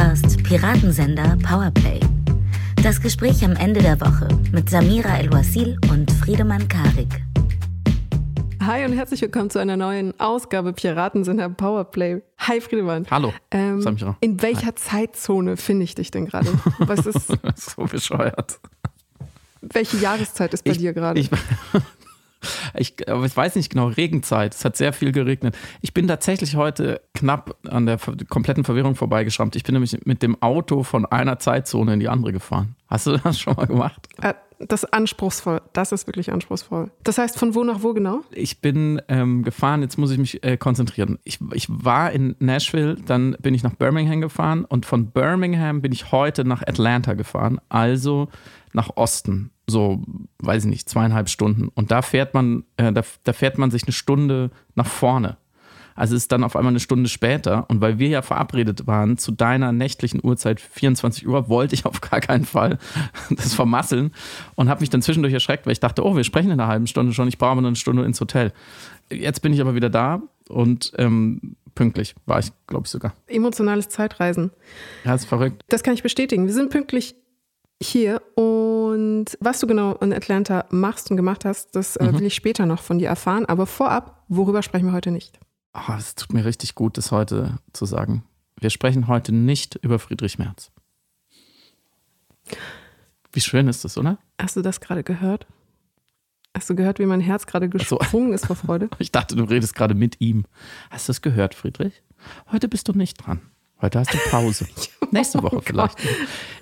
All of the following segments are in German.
hörst Piratensender Powerplay. Das Gespräch am Ende der Woche mit Samira El-Wasil und Friedemann Karik. Hi und herzlich willkommen zu einer neuen Ausgabe Piratensender Powerplay. Hi Friedemann. Hallo, Ähm, Samira. in welcher Zeitzone finde ich dich denn gerade? Was ist, so bescheuert. welche Jahreszeit ist bei dir gerade? Ich, ich, aber ich weiß nicht genau, Regenzeit. Es hat sehr viel geregnet. Ich bin tatsächlich heute knapp an der kompletten Verwirrung vorbeigeschrammt. Ich bin nämlich mit dem Auto von einer Zeitzone in die andere gefahren. Hast du das schon mal gemacht? Äh, Das ist anspruchsvoll. Das ist wirklich anspruchsvoll. Das heißt, von wo nach wo genau? Ich bin ähm, gefahren, jetzt muss ich mich äh, konzentrieren. Ich, ich war in Nashville, dann bin ich nach Birmingham gefahren und von Birmingham bin ich heute nach Atlanta gefahren, also nach Osten. So, weiß ich nicht, zweieinhalb Stunden. Und da fährt man, äh, da, da fährt man sich eine Stunde nach vorne. Also es ist dann auf einmal eine Stunde später. Und weil wir ja verabredet waren zu deiner nächtlichen Uhrzeit 24 Uhr, wollte ich auf gar keinen Fall das vermasseln und habe mich dann zwischendurch erschreckt, weil ich dachte, oh, wir sprechen in einer halben Stunde schon, ich brauche nur eine Stunde ins Hotel. Jetzt bin ich aber wieder da und ähm, pünktlich war ich, glaube ich sogar. Emotionales Zeitreisen. Ja, ist verrückt. Das kann ich bestätigen. Wir sind pünktlich hier und was du genau in Atlanta machst und gemacht hast, das äh, will ich später noch von dir erfahren. Aber vorab, worüber sprechen wir heute nicht? Oh, es tut mir richtig gut, das heute zu sagen. Wir sprechen heute nicht über Friedrich Merz. Wie schön ist das, oder? Hast du das gerade gehört? Hast du gehört, wie mein Herz gerade so. gesprungen ist vor Freude? Ich dachte, du redest gerade mit ihm. Hast du es gehört, Friedrich? Heute bist du nicht dran. Heute hast du Pause. Nächste Woche vielleicht.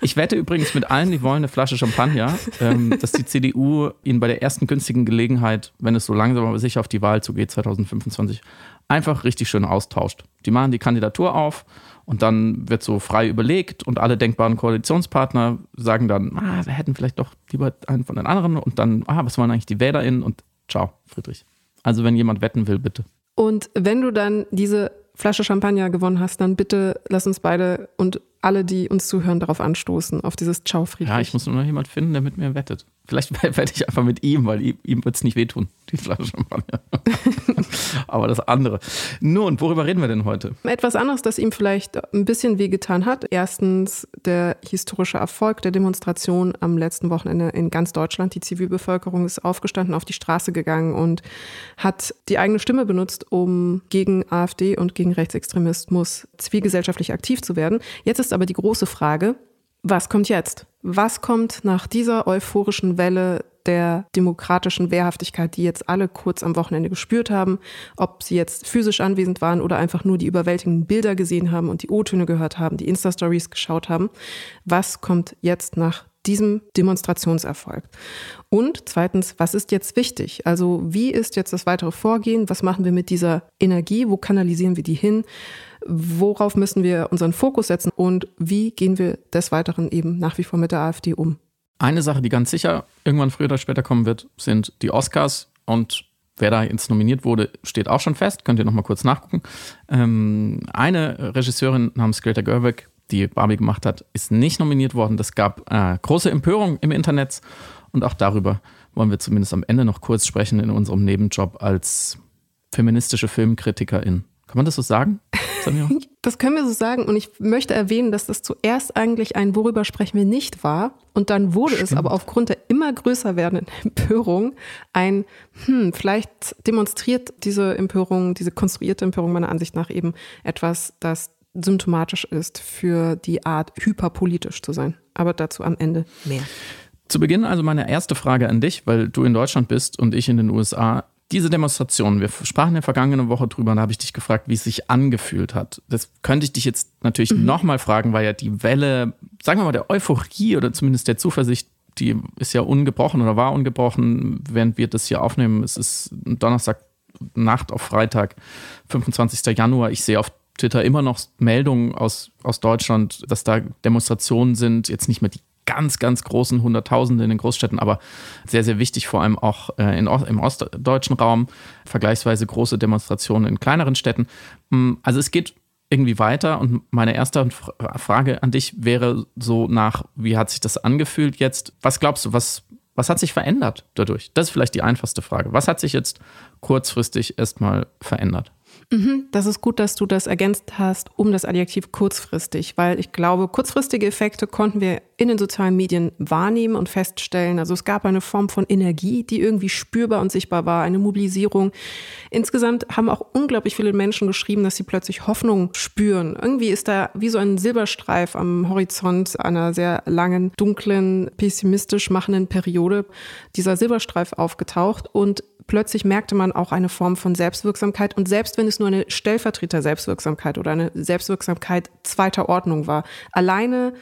Ich wette übrigens mit allen, die wollen eine Flasche Champagner, ähm, dass die CDU ihn bei der ersten günstigen Gelegenheit, wenn es so langsam aber sicher auf die Wahl zugeht, 2025, einfach richtig schön austauscht. Die machen die Kandidatur auf und dann wird so frei überlegt und alle denkbaren Koalitionspartner sagen dann, ah, wir hätten vielleicht doch lieber einen von den anderen und dann, ah, was wollen eigentlich die WählerInnen und ciao, Friedrich. Also wenn jemand wetten will, bitte. Und wenn du dann diese Flasche Champagner gewonnen hast, dann bitte lass uns beide und alle, die uns zuhören, darauf anstoßen, auf dieses Ciao Friedrich. Ja, ich muss nur noch jemand finden, der mit mir wettet. Vielleicht wette ich einfach mit ihm, weil ihm, ihm wird es nicht wehtun, die Flasche Champagner. Aber das andere. Nun, worüber reden wir denn heute? Etwas anderes, das ihm vielleicht ein bisschen wehgetan hat. Erstens der historische Erfolg der Demonstration am letzten Wochenende in ganz Deutschland. Die Zivilbevölkerung ist aufgestanden, auf die Straße gegangen und hat die eigene Stimme benutzt, um gegen AfD und gegen Rechtsextremismus zivilgesellschaftlich aktiv zu werden. Jetzt ist aber die große Frage, was kommt jetzt? Was kommt nach dieser euphorischen Welle der demokratischen Wehrhaftigkeit, die jetzt alle kurz am Wochenende gespürt haben, ob sie jetzt physisch anwesend waren oder einfach nur die überwältigenden Bilder gesehen haben und die O-Töne gehört haben, die Insta-Stories geschaut haben. Was kommt jetzt nach diesem Demonstrationserfolg? Und zweitens, was ist jetzt wichtig? Also wie ist jetzt das weitere Vorgehen? Was machen wir mit dieser Energie? Wo kanalisieren wir die hin? Worauf müssen wir unseren Fokus setzen? Und wie gehen wir des Weiteren eben nach wie vor mit der AfD um? Eine Sache, die ganz sicher irgendwann früher oder später kommen wird, sind die Oscars und Wer da jetzt nominiert wurde, steht auch schon fest. Könnt ihr noch mal kurz nachgucken. Ähm, eine Regisseurin namens Greta Gerwig, die Barbie gemacht hat, ist nicht nominiert worden. Das gab äh, große Empörung im Internet. Und auch darüber wollen wir zumindest am Ende noch kurz sprechen in unserem Nebenjob als feministische Filmkritikerin. Kann man das so sagen, Samira? Das können wir so sagen. Und ich möchte erwähnen, dass das zuerst eigentlich ein Worüber sprechen wir nicht war. Und dann wurde es aber aufgrund der immer größer werdenden Empörung ein, hm, vielleicht demonstriert diese Empörung, diese konstruierte Empörung meiner Ansicht nach eben etwas, das symptomatisch ist für die Art, hyperpolitisch zu sein. Aber dazu am Ende mehr. Zu Beginn also meine erste Frage an dich, weil du in Deutschland bist und ich in den USA. Diese Demonstration, wir sprachen ja vergangene Woche drüber, und da habe ich dich gefragt, wie es sich angefühlt hat. Das könnte ich dich jetzt natürlich mhm. nochmal fragen, weil ja die Welle, sagen wir mal, der Euphorie oder zumindest der Zuversicht, die ist ja ungebrochen oder war ungebrochen, während wir das hier aufnehmen. Es ist Donnerstag Nacht auf Freitag, 25. Januar. Ich sehe auf Twitter immer noch Meldungen aus, aus Deutschland, dass da Demonstrationen sind, jetzt nicht mehr die ganz, ganz großen Hunderttausende in den Großstädten, aber sehr, sehr wichtig, vor allem auch äh, in, im ostdeutschen Raum, vergleichsweise große Demonstrationen in kleineren Städten. Also es geht irgendwie weiter und meine erste Frage an dich wäre so nach, wie hat sich das angefühlt jetzt? Was glaubst du, was, was hat sich verändert dadurch? Das ist vielleicht die einfachste Frage. Was hat sich jetzt kurzfristig erstmal verändert? Mhm, das ist gut, dass du das ergänzt hast um das Adjektiv kurzfristig, weil ich glaube, kurzfristige Effekte konnten wir in den sozialen Medien wahrnehmen und feststellen. Also es gab eine Form von Energie, die irgendwie spürbar und sichtbar war, eine Mobilisierung. Insgesamt haben auch unglaublich viele Menschen geschrieben, dass sie plötzlich Hoffnung spüren. Irgendwie ist da wie so ein Silberstreif am Horizont einer sehr langen, dunklen, pessimistisch machenden Periode dieser Silberstreif aufgetaucht und plötzlich merkte man auch eine Form von Selbstwirksamkeit. Und selbst wenn es nur eine Stellvertreter-Selbstwirksamkeit oder eine Selbstwirksamkeit zweiter Ordnung war, alleine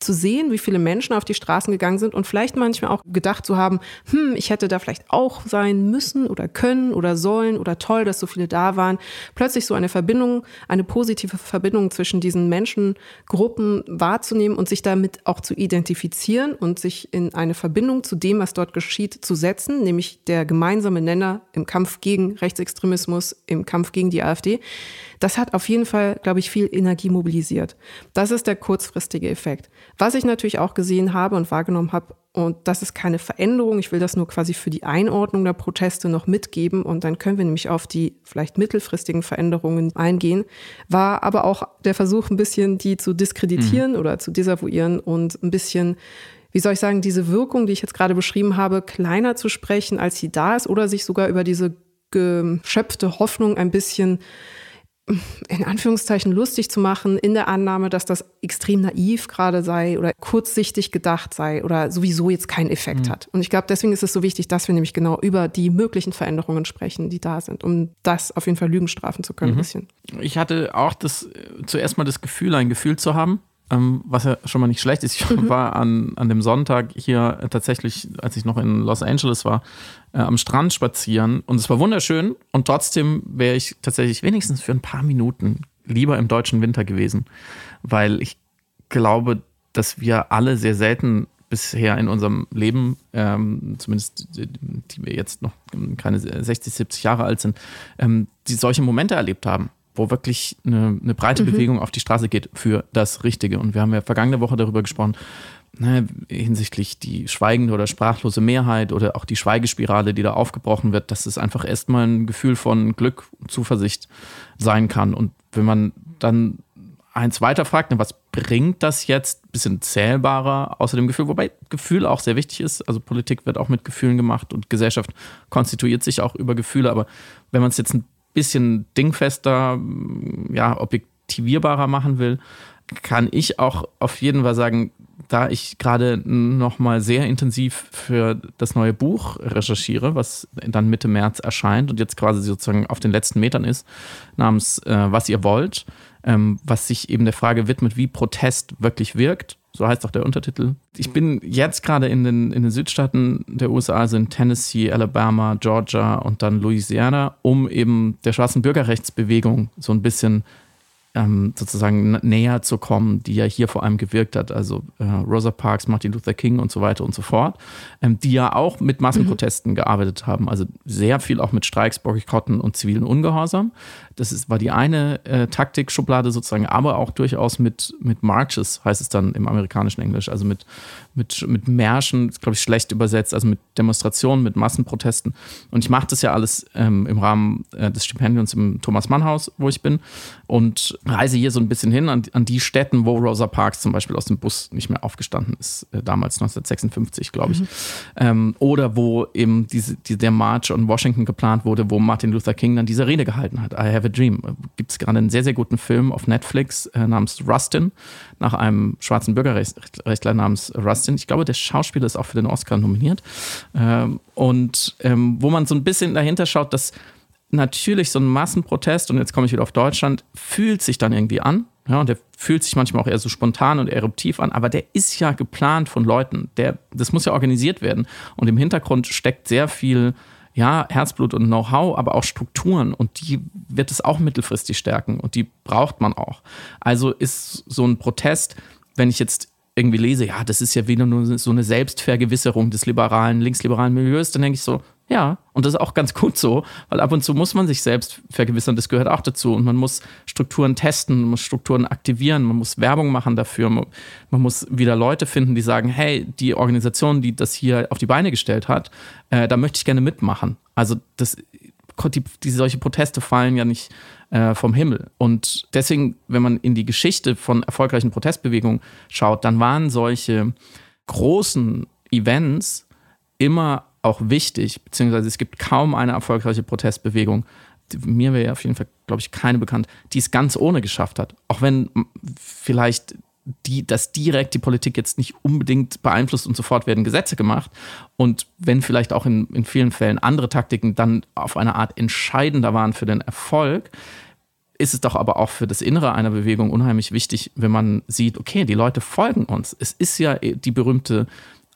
zu sehen, wie viele Menschen auf die Straßen gegangen sind und vielleicht manchmal auch gedacht zu haben, hm, ich hätte da vielleicht auch sein müssen oder können oder sollen oder toll, dass so viele da waren. Plötzlich so eine Verbindung, eine positive Verbindung zwischen diesen Menschengruppen wahrzunehmen und sich damit auch zu identifizieren und sich in eine Verbindung zu dem, was dort geschieht, zu setzen, nämlich der gemeinsame Nenner im Kampf gegen Rechtsextremismus, im Kampf gegen die AfD. Das hat auf jeden Fall, glaube ich, viel Energie mobilisiert. Das ist der kurzfristige Effekt. Was ich natürlich auch gesehen habe und wahrgenommen habe, und das ist keine Veränderung, ich will das nur quasi für die Einordnung der Proteste noch mitgeben und dann können wir nämlich auf die vielleicht mittelfristigen Veränderungen eingehen, war aber auch der Versuch, ein bisschen die zu diskreditieren mhm. oder zu desavouieren und ein bisschen wie soll ich sagen, diese Wirkung, die ich jetzt gerade beschrieben habe, kleiner zu sprechen, als sie da ist, oder sich sogar über diese geschöpfte Hoffnung ein bisschen in Anführungszeichen lustig zu machen, in der Annahme, dass das extrem naiv gerade sei oder kurzsichtig gedacht sei oder sowieso jetzt keinen Effekt mhm. hat. Und ich glaube, deswegen ist es so wichtig, dass wir nämlich genau über die möglichen Veränderungen sprechen, die da sind, um das auf jeden Fall Lügen strafen zu können. Mhm. Ein bisschen. Ich hatte auch das zuerst mal das Gefühl, ein Gefühl zu haben, ähm, was ja schon mal nicht schlecht ist. Ich mhm. war an, an dem Sonntag hier tatsächlich, als ich noch in Los Angeles war, äh, am Strand spazieren und es war wunderschön und trotzdem wäre ich tatsächlich wenigstens für ein paar Minuten lieber im deutschen Winter gewesen, weil ich glaube, dass wir alle sehr selten bisher in unserem Leben, ähm, zumindest die, die wir jetzt noch keine 60, 70 Jahre alt sind, ähm, die solche Momente erlebt haben wo wirklich eine, eine breite mhm. Bewegung auf die Straße geht für das Richtige. Und wir haben ja vergangene Woche darüber gesprochen, ne, hinsichtlich die schweigende oder sprachlose Mehrheit oder auch die Schweigespirale, die da aufgebrochen wird, dass es einfach erstmal ein Gefühl von Glück, Zuversicht sein kann. Und wenn man dann eins weiter fragt, ne, was bringt das jetzt? Ein bisschen zählbarer außer dem Gefühl, wobei Gefühl auch sehr wichtig ist. Also Politik wird auch mit Gefühlen gemacht und Gesellschaft konstituiert sich auch über Gefühle. Aber wenn man es jetzt ein bisschen dingfester, ja, objektivierbarer machen will, kann ich auch auf jeden Fall sagen, da ich gerade nochmal sehr intensiv für das neue Buch recherchiere, was dann Mitte März erscheint und jetzt quasi sozusagen auf den letzten Metern ist, namens äh, Was ihr wollt, ähm, was sich eben der Frage widmet, wie Protest wirklich wirkt so heißt auch der Untertitel. Ich bin jetzt gerade in den, in den Südstaaten der USA, also in Tennessee, Alabama, Georgia und dann Louisiana, um eben der schwarzen Bürgerrechtsbewegung so ein bisschen ähm, sozusagen näher zu kommen, die ja hier vor allem gewirkt hat, also äh, Rosa Parks, Martin Luther King und so weiter und so fort, ähm, die ja auch mit Massenprotesten mhm. gearbeitet haben, also sehr viel auch mit Streiks, Boykotten und zivilen Ungehorsam. Das ist, war die eine äh, Taktikschublade sozusagen, aber auch durchaus mit, mit Marches, heißt es dann im amerikanischen Englisch, also mit, mit, mit Märschen, glaube ich, schlecht übersetzt, also mit Demonstrationen, mit Massenprotesten. Und ich mache das ja alles ähm, im Rahmen äh, des Stipendiums im Thomas Mann Haus, wo ich bin und reise hier so ein bisschen hin an, an, die Städten, wo Rosa Parks zum Beispiel aus dem Bus nicht mehr aufgestanden ist, äh, damals 1956, glaube ich. Mhm. Ähm, oder wo eben diese, die, der March in Washington geplant wurde, wo Martin Luther King dann diese Rede gehalten hat. I have a dream. Gibt es gerade einen sehr, sehr guten Film auf Netflix äh, namens Rustin, nach einem schwarzen Bürgerrechtler namens Rustin. Ich glaube, der Schauspieler ist auch für den Oscar nominiert. Ähm, und ähm, wo man so ein bisschen dahinter schaut, dass natürlich so ein Massenprotest, und jetzt komme ich wieder auf Deutschland, fühlt sich dann irgendwie an. Ja, und der fühlt sich manchmal auch eher so spontan und eruptiv an, aber der ist ja geplant von Leuten. Der, das muss ja organisiert werden. Und im Hintergrund steckt sehr viel ja, Herzblut und Know-how, aber auch Strukturen und die wird es auch mittelfristig stärken und die braucht man auch. Also ist so ein Protest, wenn ich jetzt irgendwie lese, ja, das ist ja wieder nur so eine Selbstvergewisserung des liberalen, linksliberalen Milieus, dann denke ich so, ja, und das ist auch ganz gut so, weil ab und zu muss man sich selbst vergewissern, das gehört auch dazu. Und man muss Strukturen testen, man muss Strukturen aktivieren, man muss Werbung machen dafür, man, man muss wieder Leute finden, die sagen, hey, die Organisation, die das hier auf die Beine gestellt hat, äh, da möchte ich gerne mitmachen. Also das die, die solche Proteste fallen ja nicht äh, vom Himmel. Und deswegen, wenn man in die Geschichte von erfolgreichen Protestbewegungen schaut, dann waren solche großen Events immer auch wichtig, beziehungsweise es gibt kaum eine erfolgreiche Protestbewegung, mir wäre auf jeden Fall, glaube ich, keine bekannt, die es ganz ohne geschafft hat. Auch wenn vielleicht die, das direkt die Politik jetzt nicht unbedingt beeinflusst und sofort werden Gesetze gemacht. Und wenn vielleicht auch in, in vielen Fällen andere Taktiken dann auf eine Art entscheidender waren für den Erfolg, ist es doch aber auch für das Innere einer Bewegung unheimlich wichtig, wenn man sieht, okay, die Leute folgen uns. Es ist ja die berühmte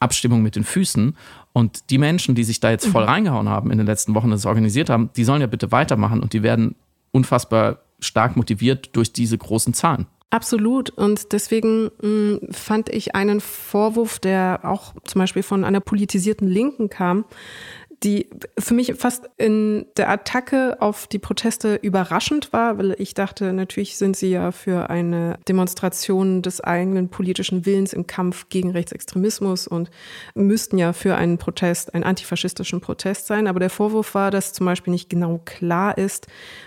Abstimmung mit den Füßen. Und die Menschen, die sich da jetzt voll mhm. reingehauen haben in den letzten Wochen, das organisiert haben, die sollen ja bitte weitermachen und die werden unfassbar stark motiviert durch diese großen Zahlen. Absolut. Und deswegen mh, mm, fand ich einen Vorwurf, der auch zum Beispiel von einer politisierten Linken kam, die für mich fast in der Attacke auf die Proteste überraschend war, weil ich dachte, natürlich sind sie ja für eine Demonstration des eigenen politischen Willens im Kampf gegen Rechtsextremismus und müssten ja für einen Protest, einen antifaschistischen Protest sein. Aber der Vorwurf war, dass zum Beispiel nicht genau klar ist,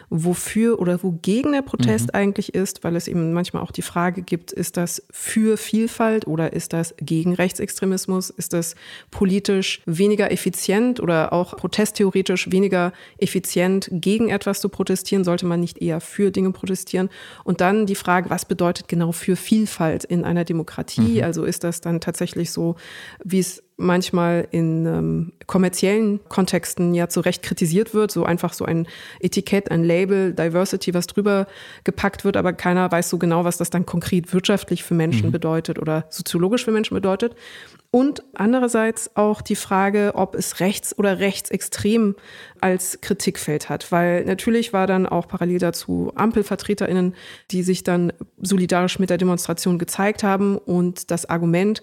wofür oder wogegen der Protest mhm. eigentlich ist, weil es eben manchmal auch die Frage gibt, ist das für Vielfalt oder ist das gegen Rechtsextremismus? Ist das politisch weniger effizient oder auch protesttheoretisch weniger effizient, gegen etwas zu protestieren? Sollte man nicht eher für Dinge protestieren? Und dann die Frage, was bedeutet genau für Vielfalt in einer Demokratie? Mhm. Also ist das dann tatsächlich so, wie es manchmal in ähm, kommerziellen Kontexten ja zu Recht kritisiert wird, so einfach so ein Etikett, ein Label, Diversity, was drüber gepackt wird, aber keiner weiß so genau, was das dann konkret wirtschaftlich für Menschen mhm. bedeutet oder soziologisch für Menschen bedeutet. Und andererseits auch die Frage, ob es rechts oder rechtsextrem als Kritikfeld hat, weil natürlich war dann auch parallel dazu Ampelvertreterinnen, die sich dann solidarisch mit der Demonstration gezeigt haben und das Argument,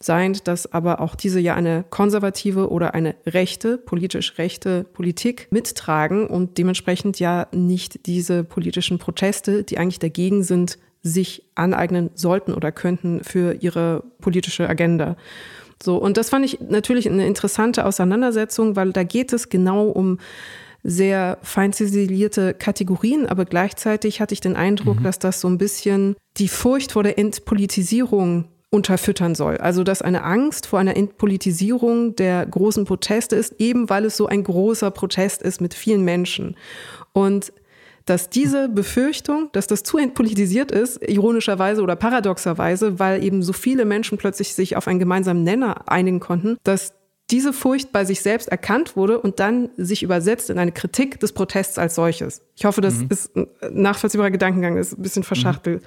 seiend, dass aber auch diese ja eine konservative oder eine rechte, politisch rechte Politik mittragen und dementsprechend ja nicht diese politischen Proteste, die eigentlich dagegen sind, sich aneignen sollten oder könnten für ihre politische Agenda. So, und das fand ich natürlich eine interessante Auseinandersetzung, weil da geht es genau um sehr fein ziselierte Kategorien, aber gleichzeitig hatte ich den Eindruck, mhm. dass das so ein bisschen die Furcht vor der Entpolitisierung unterfüttern soll. Also dass eine Angst vor einer Entpolitisierung der großen Proteste ist, eben weil es so ein großer Protest ist mit vielen Menschen. Und dass diese Befürchtung, dass das zu entpolitisiert ist, ironischerweise oder paradoxerweise, weil eben so viele Menschen plötzlich sich auf einen gemeinsamen Nenner einigen konnten, dass diese Furcht bei sich selbst erkannt wurde und dann sich übersetzt in eine Kritik des Protests als solches. Ich hoffe, das mhm. ist ein nachvollziehbarer Gedankengang, ist ein bisschen verschachtelt. Mhm.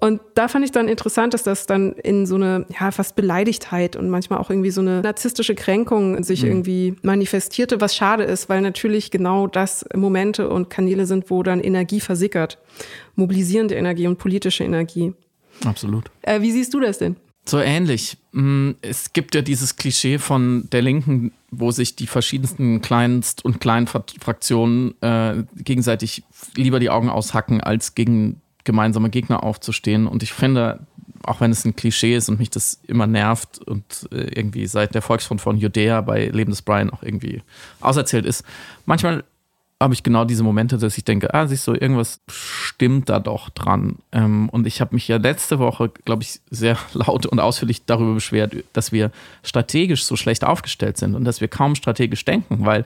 Und da fand ich dann interessant, dass das dann in so eine, ja, fast Beleidigtheit und manchmal auch irgendwie so eine narzisstische Kränkung sich mhm. irgendwie manifestierte, was schade ist, weil natürlich genau das Momente und Kanäle sind, wo dann Energie versickert. Mobilisierende Energie und politische Energie. Absolut. Äh, wie siehst du das denn? So ähnlich. Mm, es gibt ja dieses Klischee von der Linken, wo sich die verschiedensten Kleinst- und Kleinfraktionen äh, gegenseitig lieber die Augen aushacken, als gegen gemeinsame Gegner aufzustehen. Und ich finde, auch wenn es ein Klischee ist und mich das immer nervt und äh, irgendwie seit der Volksfront von Judäa bei Leben des Brian auch irgendwie auserzählt ist, manchmal habe ich genau diese Momente, dass ich denke, ah, siehst du, irgendwas stimmt da doch dran. Ähm, und ich habe mich ja letzte Woche, glaube ich, sehr laut und ausführlich darüber beschwert, dass wir strategisch so schlecht aufgestellt sind und dass wir kaum strategisch denken, weil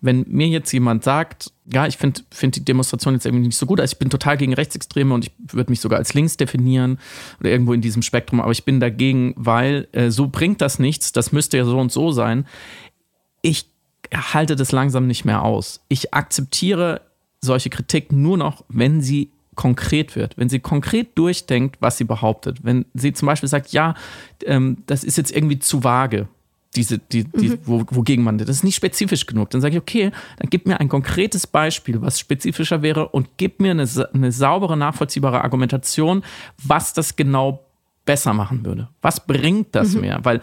wenn mir jetzt jemand sagt, ja, ich finde find die Demonstration jetzt irgendwie nicht so gut, also ich bin total gegen Rechtsextreme und ich würde mich sogar als links definieren oder irgendwo in diesem Spektrum, aber ich bin dagegen, weil äh, so bringt das nichts, das müsste ja so und so sein. Ich halte das langsam nicht mehr aus. Ich akzeptiere solche Kritik nur noch, wenn sie konkret wird, wenn sie konkret durchdenkt, was sie behauptet. Wenn sie zum Beispiel sagt, ja, ähm, das ist jetzt irgendwie zu vage, diese, die, die, mhm. wo, wogegen man, das ist nicht spezifisch genug. Dann sage ich, okay, dann gib mir ein konkretes Beispiel, was spezifischer wäre und gib mir eine, eine saubere, nachvollziehbare Argumentation, was das genau besser machen würde. Was bringt das mhm. mir? Weil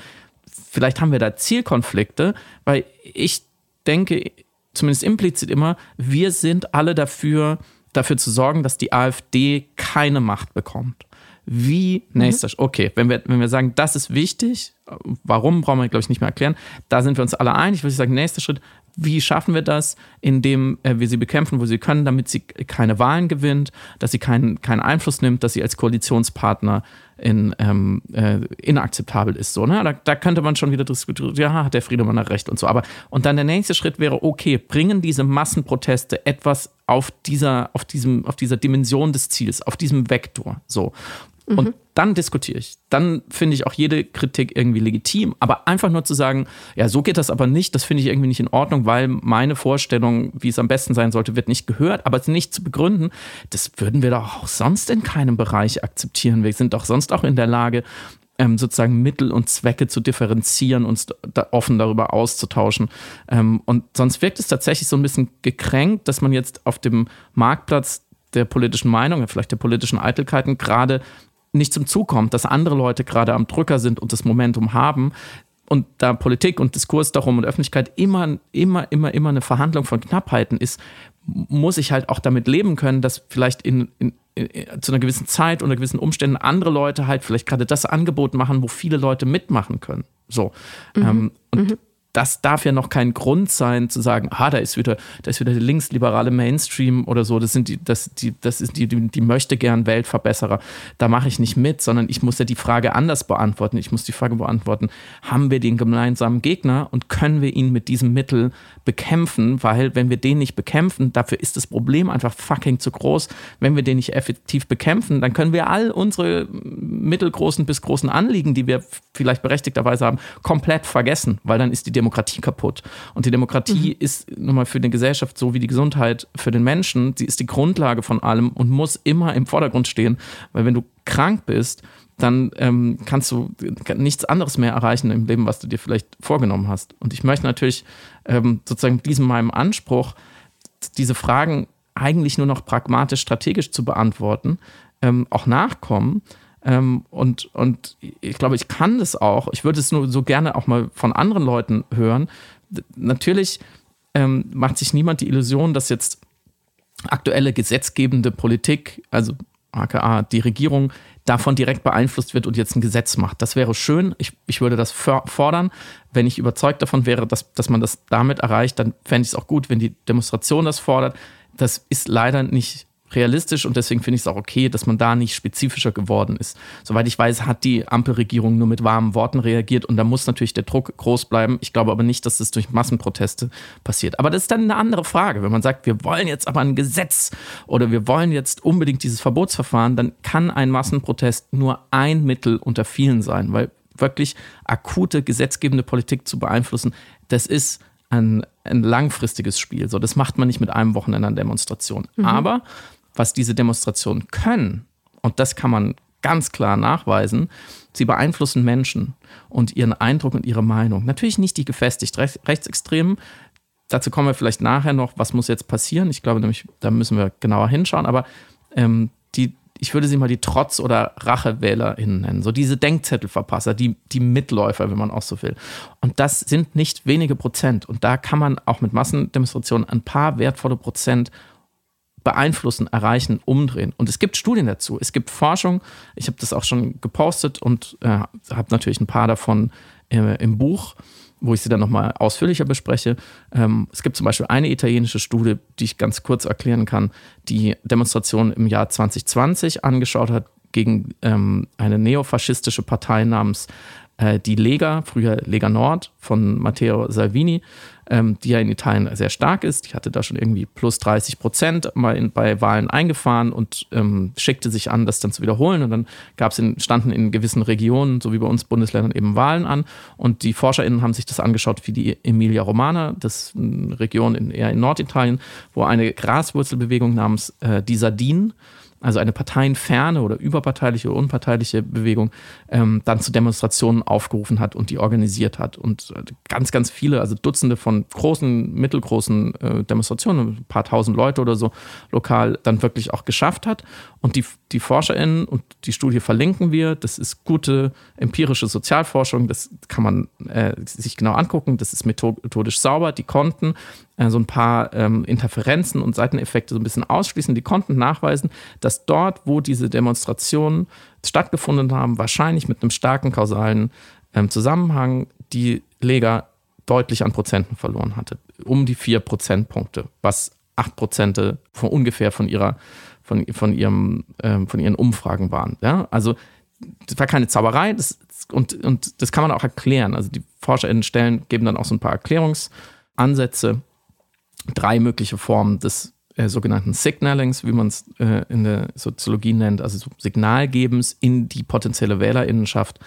vielleicht haben wir da Zielkonflikte, weil ich denke zumindest implizit immer, wir sind alle dafür, dafür zu sorgen, dass die AfD keine Macht bekommt. Wie nächster, mhm. okay, wenn wir, wenn wir sagen, das ist wichtig, Warum, brauchen wir, glaube ich, nicht mehr erklären. Da sind wir uns alle einig. Ich würde sagen, nächster Schritt, wie schaffen wir das, indem äh, wir sie bekämpfen, wo sie können, damit sie keine Wahlen gewinnt, dass sie keinen, keinen Einfluss nimmt, dass sie als Koalitionspartner in, ähm, äh, inakzeptabel ist. So, ne? da, da könnte man schon wieder diskutieren, ja, hat der Friedemann recht und so. Aber und dann der nächste Schritt wäre, okay, bringen diese Massenproteste etwas auf dieser, auf diesem, auf dieser Dimension des Ziels, auf diesem Vektor. So. Mhm. Dann diskutiere ich. Dann finde ich auch jede Kritik irgendwie legitim. Aber einfach nur zu sagen, ja, so geht das aber nicht, das finde ich irgendwie nicht in Ordnung, weil meine Vorstellung, wie es am besten sein sollte, wird nicht gehört. Aber es nicht zu begründen, das würden wir doch auch sonst in keinem Bereich akzeptieren. Wir sind doch sonst auch in der Lage, ähm, sozusagen Mittel und Zwecke zu differenzieren, uns da offen darüber auszutauschen. Ähm, und sonst wirkt es tatsächlich so ein bisschen gekränkt, dass man jetzt auf dem Marktplatz der politischen Meinung, vielleicht der politischen Eitelkeiten gerade nicht zum Zug kommt, dass andere Leute gerade am Drücker sind und das Momentum haben, und da Politik und Diskurs darum und Öffentlichkeit immer, immer, immer, immer eine Verhandlung von Knappheiten ist, muss ich halt auch damit leben können, dass vielleicht in, in, in, zu einer gewissen Zeit unter gewissen Umständen andere Leute halt vielleicht gerade das Angebot machen, wo viele Leute mitmachen können. So. Mhm. Ähm, und mhm das darf ja noch kein Grund sein, zu sagen, ah, da ist wieder, da ist wieder der linksliberale Mainstream oder so. Das sind die, das, die, das ist die, die, die möchte gern Weltverbesserer. Da mache ich nicht mit, sondern ich muss ja die Frage anders beantworten. Ich muss die Frage beantworten, haben wir den gemeinsamen Gegner und können wir ihn mit diesem Mittel bekämpfen? Weil, wenn wir den nicht bekämpfen, dafür ist das Problem einfach fucking zu groß. Wenn wir den nicht effektiv bekämpfen, dann können wir all unsere mittelgroßen bis großen Anliegen, die wir vielleicht berechtigterweise haben, komplett vergessen, weil dann ist die Demokratie kaputt. Und die Demokratie mhm. ist nun mal für die Gesellschaft so wie die Gesundheit für den Menschen. Sie ist die Grundlage von allem und muss immer im Vordergrund stehen, weil wenn du krank bist, dann ähm, kannst du nichts anderes mehr erreichen im Leben, was du dir vielleicht vorgenommen hast. Und ich möchte natürlich ähm, sozusagen diesem meinem Anspruch, diese Fragen eigentlich nur noch pragmatisch, strategisch zu beantworten, ähm, auch nachkommen ähm, und, und ich glaube, ich kann das auch. Ich würde es nur so gerne auch mal von anderen Leuten hören. Natürlich ähm, macht sich niemand die Illusion, dass jetzt aktuelle gesetzgebende Politik, also aka die Regierung, davon direkt beeinflusst wird und jetzt ein Gesetz macht. Das wäre schön. Ich, ich würde das fordern. Wenn ich überzeugt davon wäre, dass, dass man das damit erreicht, dann fände ich es auch gut, wenn die Demonstration das fordert. Das ist leider nicht realistisch und deswegen finde ich es auch okay, dass man da nicht spezifischer geworden ist. Soweit ich weiß, hat die Ampelregierung nur mit warmen Worten reagiert und da muss natürlich der Druck groß bleiben. Ich glaube aber nicht, dass das durch Massenproteste passiert. Aber das ist dann eine andere Frage. Wenn man sagt, wir wollen jetzt aber ein Gesetz oder wir wollen jetzt unbedingt dieses Verbotsverfahren, dann kann ein Massenprotest nur ein Mittel unter vielen sein, weil wirklich akute gesetzgebende Politik zu beeinflussen, das ist ein, ein langfristiges Spiel. So, das macht man nicht mit einem Wochenende an Demonstration. Mhm. Aber was diese Demonstrationen können, und das kann man ganz klar nachweisen, sie beeinflussen Menschen und ihren Eindruck und ihre Meinung. Natürlich nicht die gefestigt Rechtsextremen. Dazu kommen wir vielleicht nachher noch, was muss jetzt passieren. Ich glaube nämlich, da müssen wir genauer hinschauen. Aber ähm, die, ich würde sie mal die Trotz- oder RachewählerInnen nennen. So diese Denkzettelverpasser, die, die Mitläufer, wenn man auch so will. Und das sind nicht wenige Prozent. Und da kann man auch mit Massendemonstrationen ein paar wertvolle Prozent beeinflussen, erreichen, umdrehen. Und es gibt Studien dazu. Es gibt Forschung. Ich habe das auch schon gepostet und äh, habe natürlich ein paar davon äh, im Buch, wo ich sie dann nochmal ausführlicher bespreche. Ähm, es gibt zum Beispiel eine italienische Studie, die ich ganz kurz erklären kann, die Demonstrationen im Jahr 2020 angeschaut hat gegen ähm, eine neofaschistische Partei namens äh, die Lega, früher Lega Nord von Matteo Salvini ähm, die ja in Italien sehr stark ist. Die hatte da schon irgendwie plus 30 Prozent mal in, bei Wahlen eingefahren und ähm, schickte sich an, das dann zu wiederholen. Und dann gab es in, standen in gewissen Regionen, so wie bei uns Bundesländern, eben Wahlen an. Und die ForscherInnen haben sich das angeschaut wie die Emilia Romana, das ist eine Region in, eher in Norditalien, wo eine Graswurzelbewegung namens äh, die Sardinen also eine parteienferne oder überparteiliche oder unparteiliche Bewegung, ähm, dann zu Demonstrationen aufgerufen hat und die organisiert hat. Und äh, ganz, ganz viele, also Dutzende von großen, mittelgroßen äh, Demonstrationen, ein paar tausend Leute oder so lokal, dann wirklich auch geschafft hat. Und die, die ForscherInnen und die Studie verlinken wir. Das ist gute empirische Sozialforschung. Das kann man äh, sich genau angucken. Das ist methodisch sauber. Die konnten äh, so ein paar ähm, Interferenzen und Seiteneffekte so ein bisschen ausschließen. Die konnten nachweisen, dass dort, wo diese Demonstrationen stattgefunden haben, wahrscheinlich mit einem starken kausalen ähm, Zusammenhang die Lega deutlich an Prozenten verloren hatte. Um die vier Prozentpunkte, was acht Prozente von ungefähr von ihrer, von, von ihrem, ähm, von ihren Umfragen waren. Ja? Also das war keine Zauberei, das, und, und das kann man auch erklären. Also die ForscherInnen stellen, geben dann auch so ein paar Erklärungsansätze, drei mögliche Formen des äh, sogenannten Signalings, wie man es äh, in der Soziologie nennt, also so Signalgebens in die potenzielle Wählerinnenschaft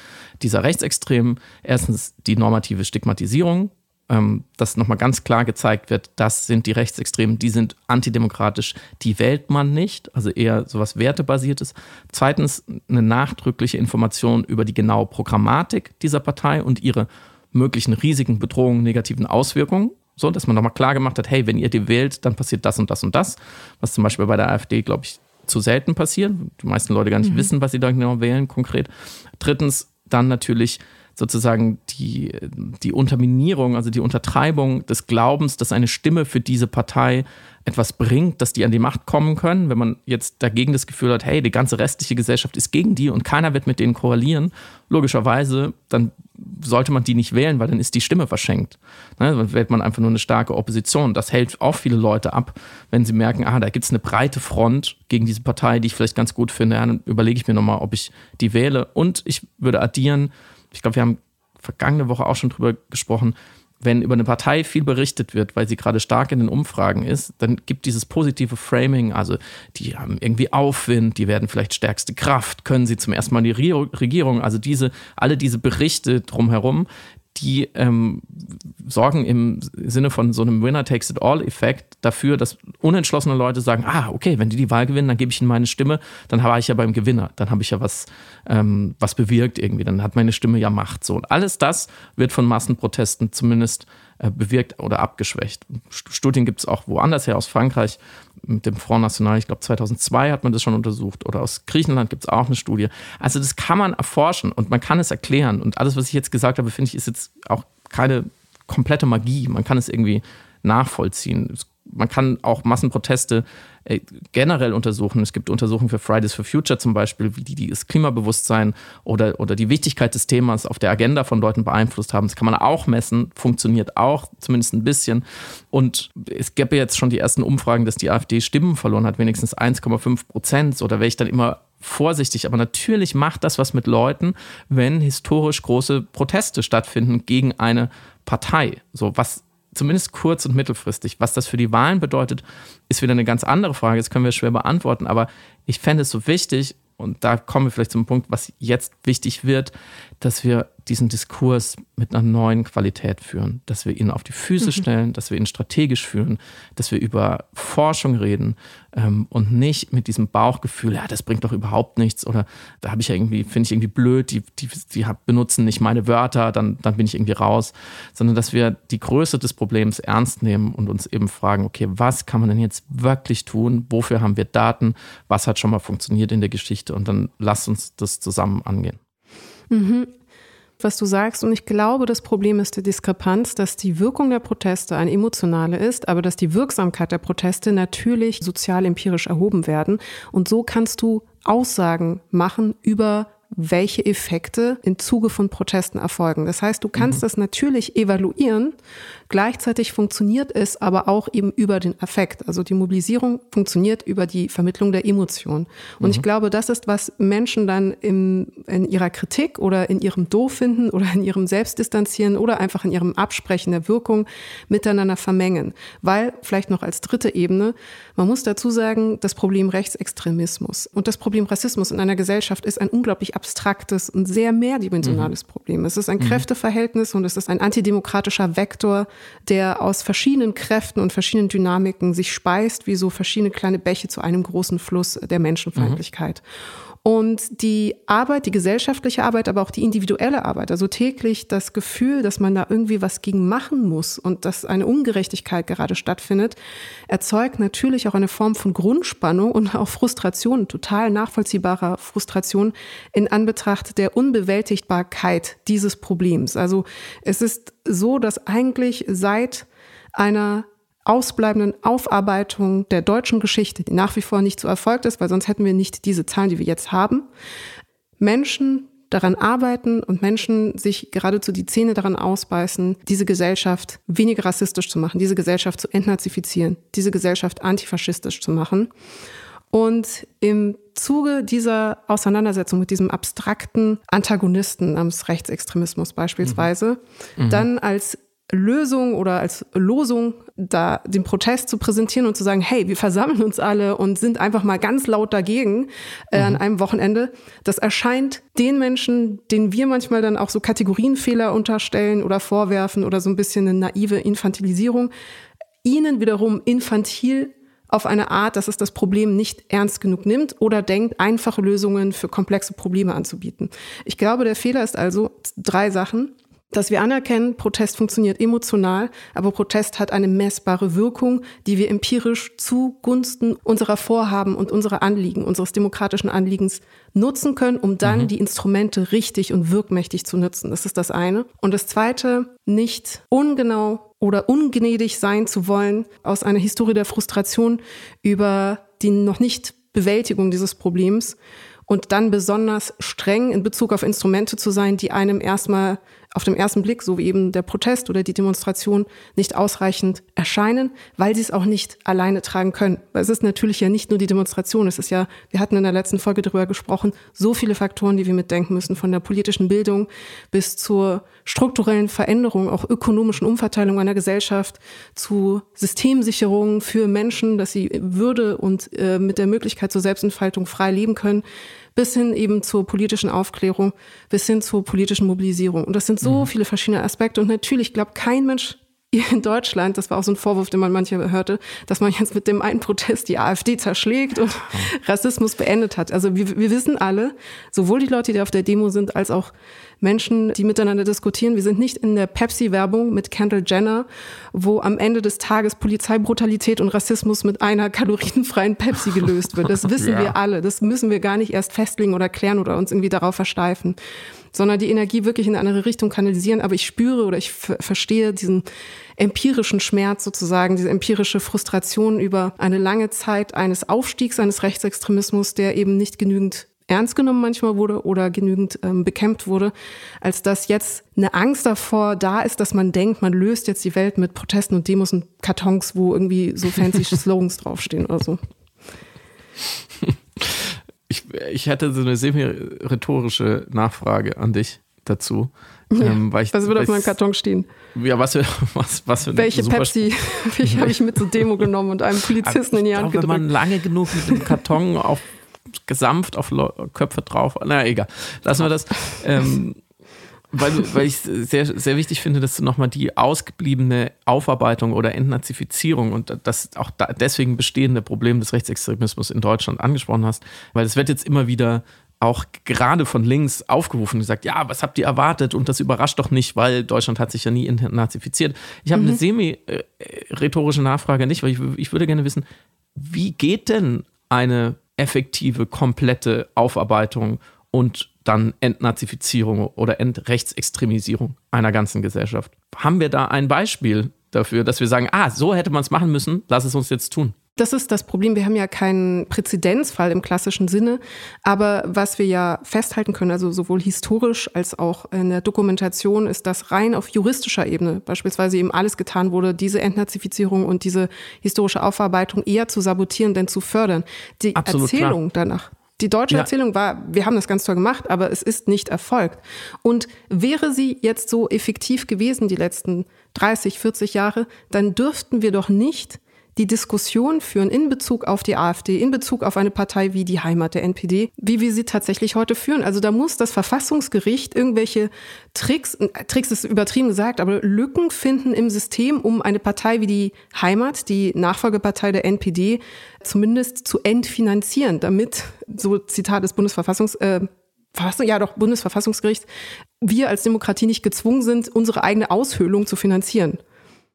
dieser Rechtsextremen. Erstens die normative Stigmatisierung, ähm, dass nochmal ganz klar gezeigt wird, das sind die Rechtsextremen, die sind antidemokratisch, die wählt man nicht, also eher sowas Wertebasiertes. Zweitens eine nachdrückliche Information über die genaue Programmatik dieser Partei und ihre möglichen Risiken, Bedrohungen, negativen Auswirkungen. So, dass man nochmal klar gemacht hat, hey, wenn ihr die wählt, dann passiert das und das und das. Was zum Beispiel bei der AfD, glaube ich, zu selten passiert. Die meisten Leute gar nicht mhm. wissen, was sie da genau wählen, konkret. Drittens, dann natürlich sozusagen die, die Unterminierung, also die Untertreibung des Glaubens, dass eine Stimme für diese Partei etwas bringt, dass die an die Macht kommen können. Wenn man jetzt dagegen das Gefühl hat, hey, die ganze restliche Gesellschaft ist gegen die und keiner wird mit denen koalieren, logischerweise, dann sollte man die nicht wählen, weil dann ist die Stimme verschenkt. Ne, dann wählt man einfach nur eine starke Opposition. Das hält auch viele Leute ab, wenn sie merken, ah, da gibt es eine breite Front gegen diese Partei, die ich vielleicht ganz gut finde. Ja, dann überlege ich mir nochmal, ob ich die wähle. Und ich würde addieren, ich glaube, wir haben vergangene Woche auch schon drüber gesprochen, wenn über eine Partei viel berichtet wird, weil sie gerade stark in den Umfragen ist, dann gibt dieses positive Framing, also die haben irgendwie Aufwind, die werden vielleicht stärkste Kraft, können sie zum ersten Mal die Regierung, also diese, alle diese Berichte drumherum, die ähm, sorgen im Sinne von so einem Winner-Takes-it-all-Effekt dafür, dass unentschlossene Leute sagen, ah, okay, wenn die die Wahl gewinnen, dann gebe ich ihnen meine Stimme, dann war ich ja beim Gewinner, dann habe ich ja was, ähm, was bewirkt irgendwie, dann hat meine Stimme ja Macht. So. Und alles das wird von Massenprotesten zumindest bewirkt oder abgeschwächt. Studien gibt es auch woanders her, aus Frankreich mit dem Front National, ich glaube 2002 hat man das schon untersucht oder aus Griechenland gibt es auch eine Studie. Also das kann man erforschen und man kann es erklären und alles, was ich jetzt gesagt habe, finde ich, ist jetzt auch keine komplette Magie. Man kann es irgendwie nachvollziehen. Man kann auch Massenproteste äh, generell untersuchen. Es gibt Untersuchungen für Fridays for Future zum Beispiel, wie die das Klimabewusstsein oder, oder die Wichtigkeit des Themas auf der Agenda von Leuten beeinflusst haben. Das kann man auch messen, funktioniert auch, zumindest ein bisschen. Und es gäbe jetzt schon die ersten Umfragen, dass die AfD Stimmen verloren hat, wenigstens 1,5 Prozent. Oder wäre ich dann immer vorsichtig. Aber natürlich macht das was mit Leuten, wenn historisch große Proteste stattfinden gegen eine Partei. So, was zumindest kurz- und mittelfristig. Was das für die Wahlen bedeutet, ist wieder eine ganz andere Frage. Das können wir schwer beantworten. Aber ich fände es so wichtig, und da kommen wir vielleicht zum Punkt, was jetzt wichtig wird, dass wir diesen Diskurs mit einer neuen Qualität führen, dass wir ihn auf die Füße mhm. stellen, dass wir ihn strategisch führen, dass wir über Forschung reden ähm, und nicht mit diesem Bauchgefühl, ja, das bringt doch überhaupt nichts oder da habe ich ja irgendwie, finde ich irgendwie blöd, die, die, die benutzen nicht meine Wörter, dann, dann bin ich irgendwie raus, sondern dass wir die Größe des Problems ernst nehmen und uns eben fragen, okay, was kann man denn jetzt wirklich tun? Wofür haben wir Daten? Was hat schon mal funktioniert in der Geschichte? Und dann lasst uns das zusammen angehen. Mhm was du sagst. Und ich glaube, das Problem ist die Diskrepanz, dass die Wirkung der Proteste eine emotionale ist, aber dass die Wirksamkeit der Proteste natürlich sozial empirisch erhoben werden. Und so kannst du Aussagen machen über welche Effekte im Zuge von Protesten erfolgen. Das heißt, du kannst mhm. das natürlich evaluieren, gleichzeitig funktioniert es aber auch eben über den Affekt. Also die Mobilisierung funktioniert über die Vermittlung der Emotion. Und mhm. ich glaube, das ist, was Menschen dann im, in ihrer Kritik oder in ihrem Doof finden oder in ihrem Selbstdistanzieren oder einfach in ihrem Absprechen der Wirkung miteinander vermengen. Weil, vielleicht noch als dritte Ebene, man muss dazu sagen, das Problem Rechtsextremismus und das Problem Rassismus in einer Gesellschaft ist ein unglaublich abstraktes und sehr mehrdimensionales mhm. Problem. Es ist ein mhm. Kräfteverhältnis und es ist ein antidemokratischer Vektor, der aus verschiedenen Kräften und verschiedenen Dynamiken sich speist, wie so verschiedene kleine Bäche zu einem großen Fluss der Menschenfeindlichkeit. Mhm. Und die Arbeit, die gesellschaftliche Arbeit, aber auch die individuelle Arbeit, also täglich das Gefühl, dass man da irgendwie was gegen machen muss und dass eine Ungerechtigkeit gerade stattfindet, erzeugt natürlich auch eine Form von Grundspannung und auch Frustration, total nachvollziehbarer Frustration in Anbetracht der Unbewältigbarkeit dieses Problems. Also es ist so, dass eigentlich seit einer ausbleibenden Aufarbeitung der deutschen Geschichte, die nach wie vor nicht so erfolgt ist, weil sonst hätten wir nicht diese Zahlen, die wir jetzt haben, Menschen daran arbeiten und Menschen sich geradezu die Zähne daran ausbeißen, diese Gesellschaft weniger rassistisch zu machen, diese Gesellschaft zu entnazifizieren, diese Gesellschaft antifaschistisch zu machen. Und im Zuge dieser Auseinandersetzung mit diesem abstrakten Antagonisten namens Rechtsextremismus beispielsweise, mhm. dann als Lösung oder als Losung da den Protest zu präsentieren und zu sagen, hey, wir versammeln uns alle und sind einfach mal ganz laut dagegen äh, mhm. an einem Wochenende. Das erscheint den Menschen, denen wir manchmal dann auch so Kategorienfehler unterstellen oder vorwerfen oder so ein bisschen eine naive Infantilisierung, ihnen wiederum infantil auf eine Art, dass es das Problem nicht ernst genug nimmt oder denkt, einfache Lösungen für komplexe Probleme anzubieten. Ich glaube, der Fehler ist also drei Sachen dass wir anerkennen, Protest funktioniert emotional, aber Protest hat eine messbare Wirkung, die wir empirisch zugunsten unserer Vorhaben und unserer Anliegen, unseres demokratischen Anliegens nutzen können, um dann mhm. die Instrumente richtig und wirkmächtig zu nutzen. Das ist das eine. Und das zweite, nicht ungenau oder ungnädig sein zu wollen aus einer Historie der Frustration über die noch nicht Bewältigung dieses Problems und dann besonders streng in Bezug auf Instrumente zu sein, die einem erstmal auf dem ersten Blick, so wie eben der Protest oder die Demonstration, nicht ausreichend erscheinen, weil sie es auch nicht alleine tragen können. Weil es ist natürlich ja nicht nur die Demonstration, es ist ja, wir hatten in der letzten Folge darüber gesprochen, so viele Faktoren, die wir mitdenken müssen, von der politischen Bildung bis zur strukturellen Veränderung, auch ökonomischen Umverteilung einer Gesellschaft, zu Systemsicherungen für Menschen, dass sie Würde und äh, mit der Möglichkeit zur Selbstentfaltung frei leben können bis hin eben zur politischen Aufklärung, bis hin zur politischen Mobilisierung. Und das sind so mhm. viele verschiedene Aspekte. Und natürlich glaubt kein Mensch in Deutschland, das war auch so ein Vorwurf, den man manchmal hörte, dass man jetzt mit dem einen Protest die AfD zerschlägt und Rassismus beendet hat. Also wir, wir wissen alle, sowohl die Leute, die auf der Demo sind, als auch Menschen, die miteinander diskutieren. Wir sind nicht in der Pepsi-Werbung mit Kendall Jenner, wo am Ende des Tages Polizeibrutalität und Rassismus mit einer kalorienfreien Pepsi gelöst wird. Das wissen ja. wir alle. Das müssen wir gar nicht erst festlegen oder klären oder uns irgendwie darauf versteifen sondern die Energie wirklich in eine andere Richtung kanalisieren. Aber ich spüre oder ich verstehe diesen empirischen Schmerz sozusagen, diese empirische Frustration über eine lange Zeit eines Aufstiegs eines Rechtsextremismus, der eben nicht genügend ernst genommen manchmal wurde oder genügend ähm, bekämpft wurde, als dass jetzt eine Angst davor da ist, dass man denkt, man löst jetzt die Welt mit Protesten und Demos und Kartons, wo irgendwie so fancy Slogans draufstehen oder so. Ich, hätte so eine semi-rhetorische Nachfrage an dich dazu. Ja, ähm, ich, was wird auf meinem Karton stehen? Ja, was, was, was für Welche Pepsi habe ich mit zur Demo genommen und einem Polizisten in die Hand glaube, gedrückt? Wenn man lange genug mit dem Karton auf gesamt auf Köpfe drauf. Na egal, lassen wir das. Ähm, weil, weil ich sehr, sehr wichtig finde, dass du nochmal die ausgebliebene Aufarbeitung oder Entnazifizierung und das auch da deswegen bestehende Problem des Rechtsextremismus in Deutschland angesprochen hast, weil es wird jetzt immer wieder auch gerade von links aufgerufen und gesagt, ja, was habt ihr erwartet? Und das überrascht doch nicht, weil Deutschland hat sich ja nie entnazifiziert. Ich habe mhm. eine semi-rhetorische Nachfrage nicht, weil ich, ich würde gerne wissen, wie geht denn eine effektive, komplette Aufarbeitung und dann Entnazifizierung oder Entrechtsextremisierung einer ganzen Gesellschaft. Haben wir da ein Beispiel dafür, dass wir sagen, ah, so hätte man es machen müssen, lass es uns jetzt tun? Das ist das Problem. Wir haben ja keinen Präzedenzfall im klassischen Sinne. Aber was wir ja festhalten können, also sowohl historisch als auch in der Dokumentation, ist, dass rein auf juristischer Ebene beispielsweise eben alles getan wurde, diese Entnazifizierung und diese historische Aufarbeitung eher zu sabotieren, denn zu fördern. Die Absolut Erzählung klar. danach die deutsche ja. Erzählung war, wir haben das ganz toll gemacht, aber es ist nicht erfolgt. Und wäre sie jetzt so effektiv gewesen, die letzten 30, 40 Jahre, dann dürften wir doch nicht die Diskussion führen in Bezug auf die AfD, in Bezug auf eine Partei wie die Heimat der NPD, wie wir sie tatsächlich heute führen. Also da muss das Verfassungsgericht irgendwelche Tricks, Tricks ist übertrieben gesagt, aber Lücken finden im System, um eine Partei wie die Heimat, die Nachfolgepartei der NPD, zumindest zu entfinanzieren, damit, so Zitat des Bundesverfassungs, äh, ja doch, Bundesverfassungsgericht, wir als Demokratie nicht gezwungen sind, unsere eigene Aushöhlung zu finanzieren.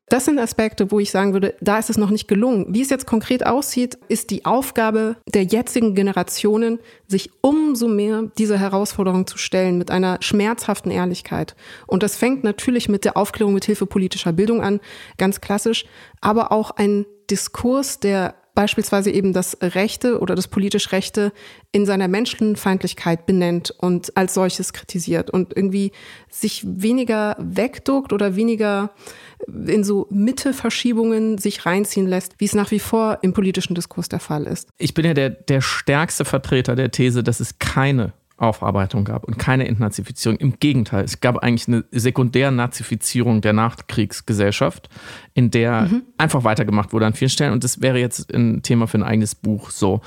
Das sind Aspekte, wo ich sagen würde, da ist es noch nicht gelungen. Wie es jetzt konkret aussieht, ist die Aufgabe der jetzigen Generationen, sich umso mehr dieser Herausforderung zu stellen mit einer schmerzhaften Ehrlichkeit. Und das fängt natürlich mit der Aufklärung mit Hilfe politischer Bildung an, ganz klassisch, aber auch ein Diskurs, der beispielsweise eben das Rechte oder das politisch Rechte in seiner Menschenfeindlichkeit benennt und als solches kritisiert und irgendwie sich weniger wegduckt oder weniger in so Mitteverschiebungen sich reinziehen lässt, wie es nach wie vor im politischen Diskurs der Fall ist. Ich bin ja der, der stärkste Vertreter der These, dass es keine Aufarbeitung gab und keine Entnazifizierung. Im Gegenteil, es gab eigentlich eine Sekundärnazifizierung der Nachkriegsgesellschaft, in der mhm. einfach weitergemacht wurde an vielen Stellen. Und das wäre jetzt ein Thema für ein eigenes Buch so.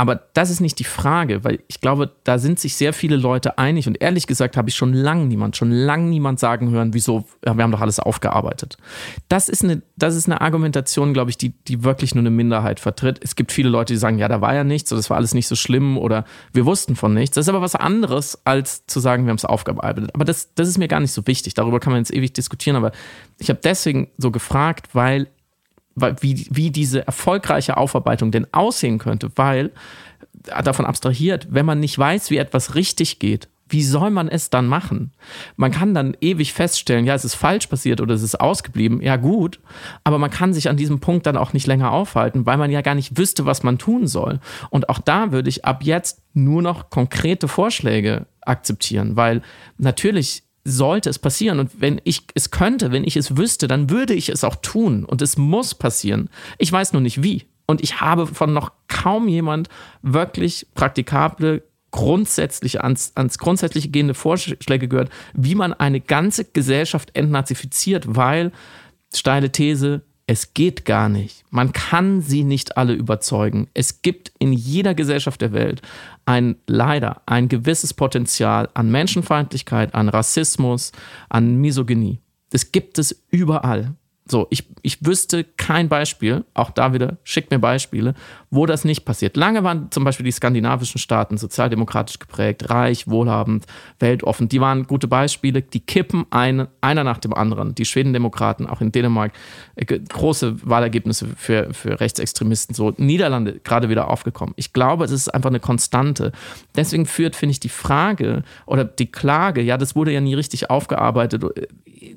Aber das ist nicht die Frage, weil ich glaube, da sind sich sehr viele Leute einig. Und ehrlich gesagt habe ich schon lange niemand, schon lange niemand sagen hören, wieso, ja, wir haben doch alles aufgearbeitet. Das ist eine, das ist eine Argumentation, glaube ich, die, die wirklich nur eine Minderheit vertritt. Es gibt viele Leute, die sagen, ja, da war ja nichts oder das war alles nicht so schlimm oder wir wussten von nichts. Das ist aber was anderes, als zu sagen, wir haben es aufgearbeitet. Aber das, das ist mir gar nicht so wichtig. Darüber kann man jetzt ewig diskutieren. Aber ich habe deswegen so gefragt, weil wie, wie diese erfolgreiche Aufarbeitung denn aussehen könnte, weil äh, davon abstrahiert, wenn man nicht weiß, wie etwas richtig geht, wie soll man es dann machen? Man kann dann ewig feststellen, ja, es ist falsch passiert oder es ist ausgeblieben, ja gut, aber man kann sich an diesem Punkt dann auch nicht länger aufhalten, weil man ja gar nicht wüsste, was man tun soll. Und auch da würde ich ab jetzt nur noch konkrete Vorschläge akzeptieren, weil natürlich sollte es passieren. Und wenn ich es könnte, wenn ich es wüsste, dann würde ich es auch tun. Und es muss passieren. Ich weiß nur nicht wie. Und ich habe von noch kaum jemand wirklich praktikable, grundsätzlich ans, ans grundsätzliche gehende Vorschläge gehört, wie man eine ganze Gesellschaft entnazifiziert, weil, steile These, es geht gar nicht. Man kann sie nicht alle überzeugen. Es gibt in jeder Gesellschaft der Welt ein leider ein gewisses Potenzial an Menschenfeindlichkeit, an Rassismus, an Misogynie. Das gibt es überall. So, ich, ich wüsste kein Beispiel, auch da wieder, schickt mir Beispiele, wo das nicht passiert. Lange waren zum Beispiel die skandinavischen Staaten sozialdemokratisch geprägt, reich, wohlhabend, weltoffen. Die waren gute Beispiele. Die kippen ein, einer nach dem anderen. Die Schwedendemokraten, auch in Dänemark, äh, große Wahlergebnisse für, für Rechtsextremisten. So, Niederlande gerade wieder aufgekommen. Ich glaube, es ist einfach eine Konstante. Deswegen führt, finde ich, die Frage oder die Klage, ja, das wurde ja nie richtig aufgearbeitet, äh,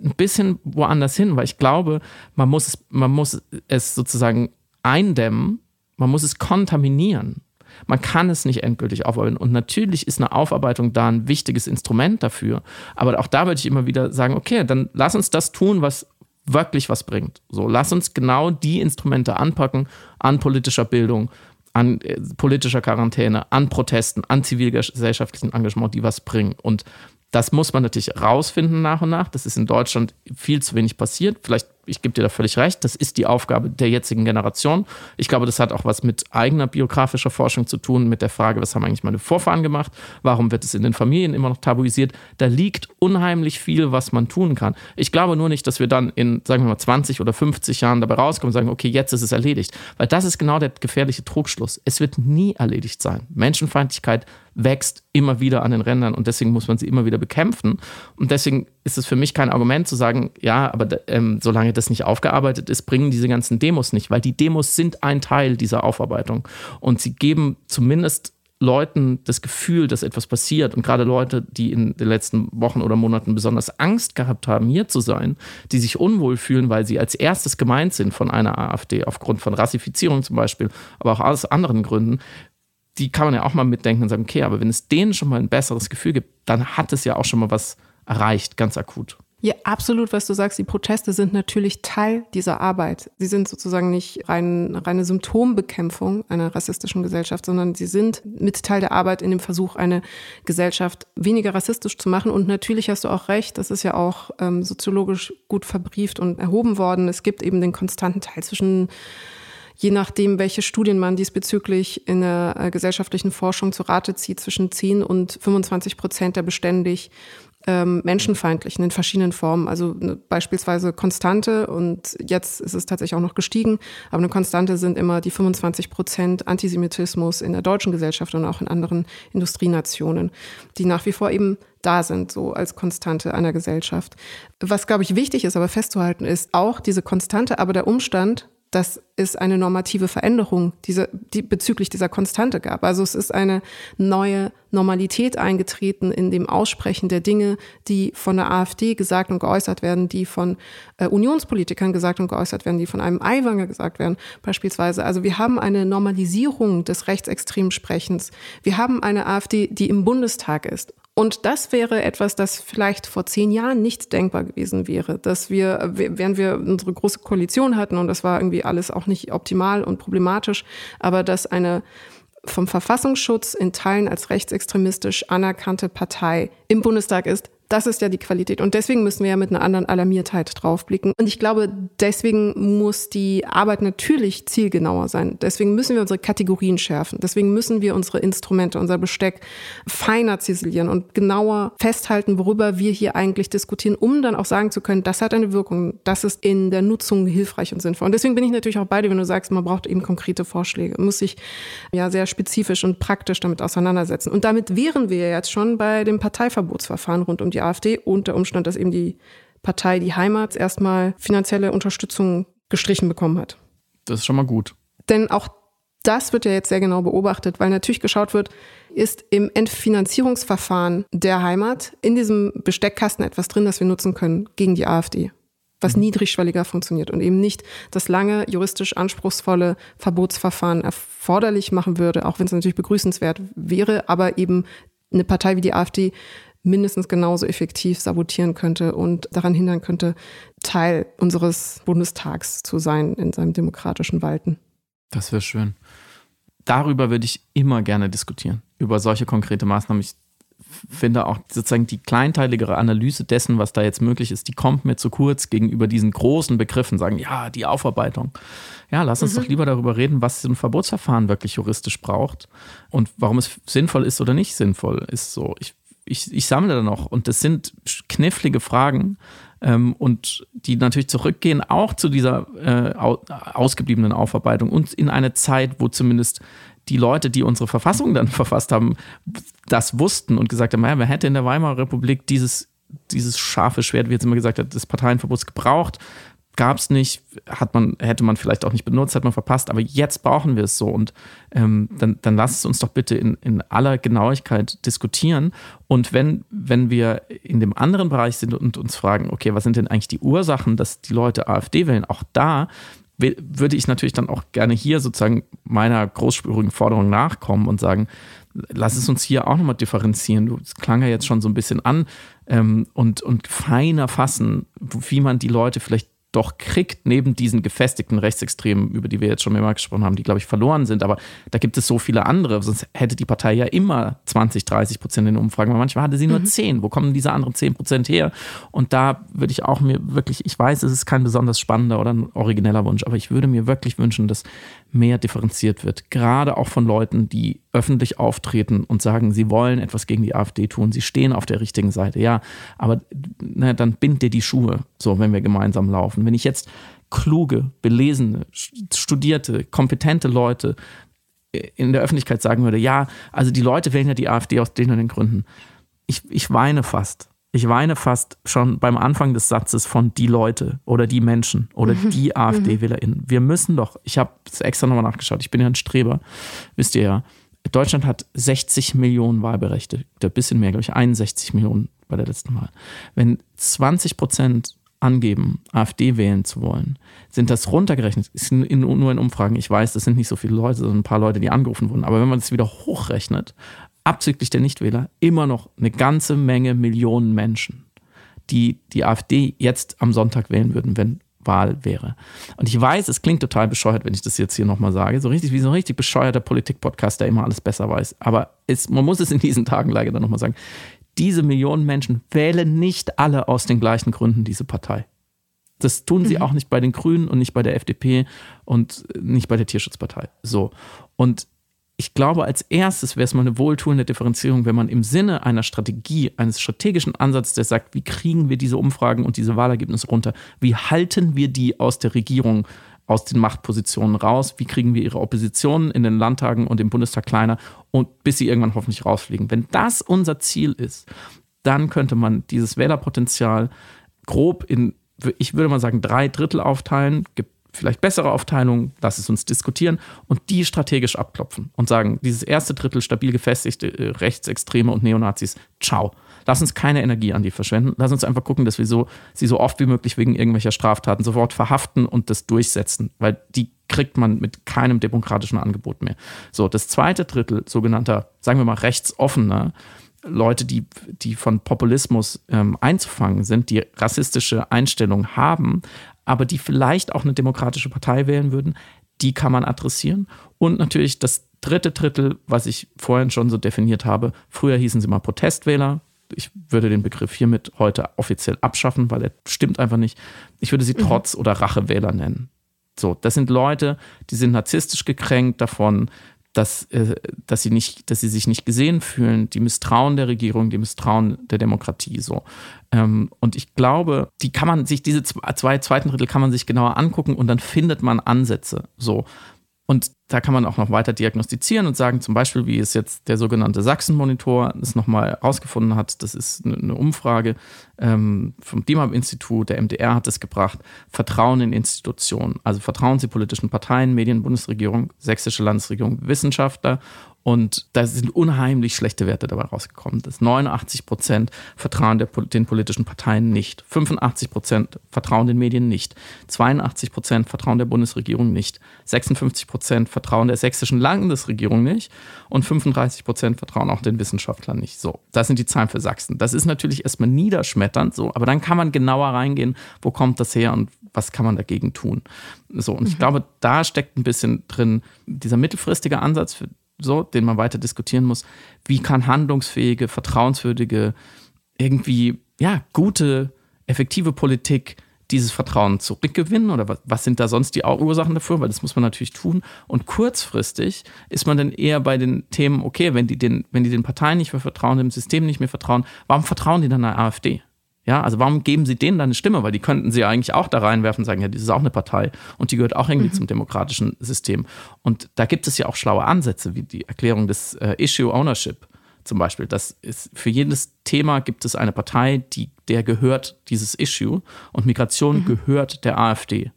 ein bisschen woanders hin, weil ich glaube, man muss es, man muss es sozusagen eindämmen man muss es kontaminieren. Man kann es nicht endgültig aufarbeiten. Und natürlich ist eine Aufarbeitung da ein wichtiges Instrument dafür. Aber auch da würde ich immer wieder sagen, okay, dann lass uns das tun, was wirklich was bringt. So, lass uns genau die Instrumente anpacken an politischer Bildung, an äh, politischer Quarantäne, an Protesten, an zivilgesellschaftlichen Engagement, die was bringen. Und das muss man natürlich rausfinden nach und nach. Das ist in Deutschland viel zu wenig passiert. Vielleicht ich gebe dir da völlig recht, das ist die Aufgabe der jetzigen Generation. Ich glaube, das hat auch was mit eigener biografischer Forschung zu tun, mit der Frage, was haben eigentlich meine Vorfahren gemacht, warum wird es in den Familien immer noch tabuisiert. Da liegt unheimlich viel, was man tun kann. Ich glaube nur nicht, dass wir dann in, sagen wir mal, 20 oder 50 Jahren dabei rauskommen und sagen, okay, jetzt ist es erledigt. Weil das ist genau der gefährliche Trugschluss. Es wird nie erledigt sein. Menschenfeindlichkeit wächst immer wieder an den Rändern und deswegen muss man sie immer wieder bekämpfen. Und deswegen ist es für mich kein Argument zu sagen, ja, aber ähm, solange das nicht aufgearbeitet ist, bringen diese ganzen Demos nicht, weil die Demos sind ein Teil dieser Aufarbeitung und sie geben zumindest Leuten das Gefühl, dass etwas passiert und gerade Leute, die in den letzten Wochen oder Monaten besonders Angst gehabt haben, hier zu sein, die sich unwohl fühlen, weil sie als erstes gemeint sind von einer AfD, aufgrund von Rassifizierung zum Beispiel, aber auch aus anderen Gründen, die kann man ja auch mal mitdenken und sagen, okay, aber wenn es denen schon mal ein besseres Gefühl gibt, dann hat es ja auch schon mal was erreicht, ganz akut. Ja, absolut, was du sagst. Die Proteste sind natürlich Teil dieser Arbeit. Sie sind sozusagen nicht rein, reine Symptombekämpfung einer rassistischen Gesellschaft, sondern sie sind mit Teil der Arbeit in dem Versuch, eine Gesellschaft weniger rassistisch zu machen. Und natürlich hast du auch recht, das ist ja auch ähm, soziologisch gut verbrieft und erhoben worden. Es gibt eben den konstanten Teil zwischen je nachdem, welche Studien man diesbezüglich in der äh, gesellschaftlichen Forschung zu Rate zieht, zwischen 10 und 25 Prozent der beständig ähm, menschenfeindlichen in verschiedenen Formen. Also ne, beispielsweise Konstante und jetzt ist es tatsächlich auch noch gestiegen, aber eine Konstante sind immer die 25 Prozent Antisemitismus in der deutschen Gesellschaft und auch in anderen Industrienationen, die nach wie vor eben da sind, so als Konstante einer Gesellschaft. Was, glaube ich, wichtig ist, aber festzuhalten, ist auch diese Konstante, aber der Umstand, dass es eine normative Veränderung diese, die, bezüglich dieser Konstante gab. Also es ist eine neue Normalität eingetreten in dem Aussprechen der Dinge, die von der AfD gesagt und geäußert werden, die von äh, Unionspolitikern gesagt und geäußert werden, die von einem Aiwanger gesagt werden, beispielsweise. Also wir haben eine Normalisierung des rechtsextremen Sprechens. Wir haben eine AfD, die im Bundestag ist. Und das wäre etwas, das vielleicht vor zehn Jahren nicht denkbar gewesen wäre, dass wir, während wir unsere große Koalition hatten und das war irgendwie alles auch nicht optimal und problematisch, aber dass eine vom Verfassungsschutz in Teilen als rechtsextremistisch anerkannte Partei im Bundestag ist, das ist ja die Qualität. Und deswegen müssen wir ja mit einer anderen Alarmiertheit draufblicken. Und ich glaube, deswegen muss die Arbeit natürlich zielgenauer sein. Deswegen müssen wir unsere Kategorien schärfen. Deswegen müssen wir unsere Instrumente, unser Besteck feiner ziselieren und genauer festhalten, worüber wir hier eigentlich diskutieren, um dann auch sagen zu können, das hat eine Wirkung. Das ist in der Nutzung hilfreich und sinnvoll. Und deswegen bin ich natürlich auch bei dir, wenn du sagst, man braucht eben konkrete Vorschläge. Muss sich ja sehr spezifisch und praktisch damit auseinandersetzen. Und damit wären wir jetzt schon bei dem Parteiverbotsverfahren rund um die AfD und der Umstand, dass eben die Partei Die Heimat erstmal finanzielle Unterstützung gestrichen bekommen hat. Das ist schon mal gut. Denn auch das wird ja jetzt sehr genau beobachtet, weil natürlich geschaut wird, ist im Entfinanzierungsverfahren der Heimat in diesem Besteckkasten etwas drin, das wir nutzen können gegen die AfD, was mhm. niedrigschwelliger funktioniert und eben nicht das lange juristisch anspruchsvolle Verbotsverfahren erforderlich machen würde, auch wenn es natürlich begrüßenswert wäre, aber eben eine Partei wie die AfD mindestens genauso effektiv sabotieren könnte und daran hindern könnte, Teil unseres Bundestags zu sein in seinem demokratischen Walten. Das wäre schön. Darüber würde ich immer gerne diskutieren, über solche konkrete Maßnahmen. Ich finde auch sozusagen die kleinteiligere Analyse dessen, was da jetzt möglich ist, die kommt mir zu kurz gegenüber diesen großen Begriffen, sagen, ja, die Aufarbeitung. Ja, lass uns mhm. doch lieber darüber reden, was so ein Verbotsverfahren wirklich juristisch braucht und warum es sinnvoll ist oder nicht sinnvoll ist. So, ich ich, ich sammle da noch. Und das sind knifflige Fragen ähm, und die natürlich zurückgehen auch zu dieser äh, ausgebliebenen Aufarbeitung und in eine Zeit, wo zumindest die Leute, die unsere Verfassung dann verfasst haben, das wussten und gesagt haben, ja, wer hätte in der Weimarer Republik dieses, dieses scharfe Schwert, wie jetzt immer gesagt hat, des Parteienverbots gebraucht, gab es nicht, hat man, hätte man vielleicht auch nicht benutzt, hat man verpasst, aber jetzt brauchen wir es so und ähm, dann, dann lasst es uns doch bitte in, in aller Genauigkeit diskutieren und wenn, wenn wir in dem anderen Bereich sind und uns fragen, okay, was sind denn eigentlich die Ursachen, dass die Leute AfD wählen, auch da würde ich natürlich dann auch gerne hier sozusagen meiner großspürigen Forderung nachkommen und sagen, lass es uns hier auch nochmal differenzieren. Das klang ja jetzt schon so ein bisschen an ähm, und, und feiner fassen, wie man die Leute vielleicht doch kriegt, neben diesen gefestigten Rechtsextremen, über die wir jetzt schon mehrmals gesprochen haben, die, glaube ich, verloren sind. Aber da gibt es so viele andere. Sonst hätte die Partei ja immer 20, 30 Prozent in den Umfragen. Aber manchmal hatte sie nur mhm. 10. Wo kommen diese anderen 10 Prozent her? Und da würde ich auch mir wirklich, ich weiß, es ist kein besonders spannender oder ein origineller Wunsch, aber ich würde mir wirklich wünschen, dass mehr differenziert wird. Gerade auch von Leuten, die öffentlich auftreten und sagen, sie wollen etwas gegen die AfD tun, sie stehen auf der richtigen Seite. Ja, aber na, dann bind dir die Schuhe, so wenn wir gemeinsam laufen. Wenn ich jetzt kluge, belesene, studierte, kompetente Leute in der Öffentlichkeit sagen würde, ja, also die Leute wählen ja die AfD aus den und den Gründen. Ich, ich weine fast. Ich weine fast schon beim Anfang des Satzes von die Leute oder die Menschen oder mhm. die AfD-WählerInnen. Wir müssen doch, ich habe es extra nochmal nachgeschaut, ich bin ja ein Streber, wisst ihr ja. Deutschland hat 60 Millionen Wahlberechtigte, ein bisschen mehr, glaube ich, 61 Millionen bei der letzten Wahl. Wenn 20 Prozent angeben, AfD wählen zu wollen, sind das runtergerechnet, ist nur in Umfragen, ich weiß, das sind nicht so viele Leute, sondern ein paar Leute, die angerufen wurden, aber wenn man das wieder hochrechnet abzüglich der Nichtwähler, immer noch eine ganze Menge Millionen Menschen, die die AfD jetzt am Sonntag wählen würden, wenn Wahl wäre. Und ich weiß, es klingt total bescheuert, wenn ich das jetzt hier nochmal sage. So richtig wie so ein richtig bescheuerter Politik-Podcast, der immer alles besser weiß. Aber es, man muss es in diesen Tagen leider dann nochmal sagen. Diese Millionen Menschen wählen nicht alle aus den gleichen Gründen diese Partei. Das tun sie mhm. auch nicht bei den Grünen und nicht bei der FDP und nicht bei der Tierschutzpartei. So. Und ich glaube, als erstes wäre es mal eine wohltuende Differenzierung, wenn man im Sinne einer Strategie, eines strategischen Ansatzes, der sagt, wie kriegen wir diese Umfragen und diese Wahlergebnisse runter? Wie halten wir die aus der Regierung, aus den Machtpositionen raus? Wie kriegen wir ihre Opposition in den Landtagen und im Bundestag kleiner und bis sie irgendwann hoffentlich rausfliegen? Wenn das unser Ziel ist, dann könnte man dieses Wählerpotenzial grob in, ich würde mal sagen, drei Drittel aufteilen. Gibt vielleicht bessere Aufteilung, lass es uns diskutieren und die strategisch abklopfen und sagen, dieses erste Drittel stabil gefestigte äh, Rechtsextreme und Neonazis, ciao. Lass uns keine Energie an die verschwenden. Lass uns einfach gucken, dass wir so, sie so oft wie möglich wegen irgendwelcher Straftaten sofort verhaften und das durchsetzen, weil die kriegt man mit keinem demokratischen Angebot mehr. So, das zweite Drittel sogenannter, sagen wir mal, rechtsoffener, Leute, die, die von Populismus ähm, einzufangen sind, die rassistische Einstellungen haben, aber die vielleicht auch eine demokratische Partei wählen würden, die kann man adressieren. Und natürlich das dritte Drittel, was ich vorhin schon so definiert habe, früher hießen sie mal Protestwähler. Ich würde den Begriff hiermit heute offiziell abschaffen, weil er stimmt einfach nicht. Ich würde sie mhm. Trotz- oder Rachewähler nennen. So, das sind Leute, die sind narzisstisch gekränkt davon, dass, äh, dass, sie nicht, dass sie sich nicht gesehen fühlen, die misstrauen der Regierung, die misstrauen der Demokratie so. Ähm, und ich glaube, die kann man sich, diese zwei zweiten Drittel kann man sich genauer angucken und dann findet man Ansätze so. Und da kann man auch noch weiter diagnostizieren und sagen, zum Beispiel, wie es jetzt der sogenannte Sachsen-Monitor es nochmal herausgefunden hat, das ist eine Umfrage ähm, vom DIMAP-Institut, der MDR hat es gebracht, Vertrauen in Institutionen, also Vertrauen Sie politischen Parteien, Medien, Bundesregierung, sächsische Landesregierung, Wissenschaftler und da sind unheimlich schlechte Werte dabei rausgekommen. Das 89 Prozent vertrauen der, den politischen Parteien nicht. 85 Prozent vertrauen den Medien nicht. 82 Prozent vertrauen der Bundesregierung nicht. 56 Prozent vertrauen der sächsischen Landesregierung nicht. Und 35 Prozent vertrauen auch den Wissenschaftlern nicht. So, das sind die Zahlen für Sachsen. Das ist natürlich erstmal niederschmetternd, so, aber dann kann man genauer reingehen, wo kommt das her und was kann man dagegen tun. So, und mhm. ich glaube, da steckt ein bisschen drin dieser mittelfristige Ansatz, für so, den man weiter diskutieren muss. Wie kann handlungsfähige, vertrauenswürdige, irgendwie, ja, gute, effektive Politik dieses Vertrauen zurückgewinnen oder was, was, sind da sonst die Ursachen dafür? Weil das muss man natürlich tun. Und kurzfristig ist man dann eher bei den Themen, okay, wenn die den, wenn die den Parteien nicht mehr vertrauen, dem System nicht mehr vertrauen, warum vertrauen die dann der AfD? Ja, also warum geben sie denen dann eine Stimme? Weil die könnten sie eigentlich auch da reinwerfen und sagen, ja, das ist auch eine Partei und die gehört auch irgendwie mhm. zum demokratischen System. Und da gibt es ja auch schlaue Ansätze, wie die Erklärung des äh, Issue Ownership zum Beispiel. Das ist für jedes Thema gibt es eine Partei, die, der gehört dieses Issue und Migration mhm. gehört der AfD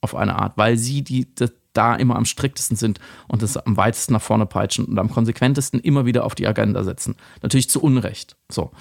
auf eine Art, weil sie die, die da immer am striktesten sind und das am weitesten nach vorne peitschen und am konsequentesten immer wieder auf die Agenda setzen. Natürlich zu Unrecht. So.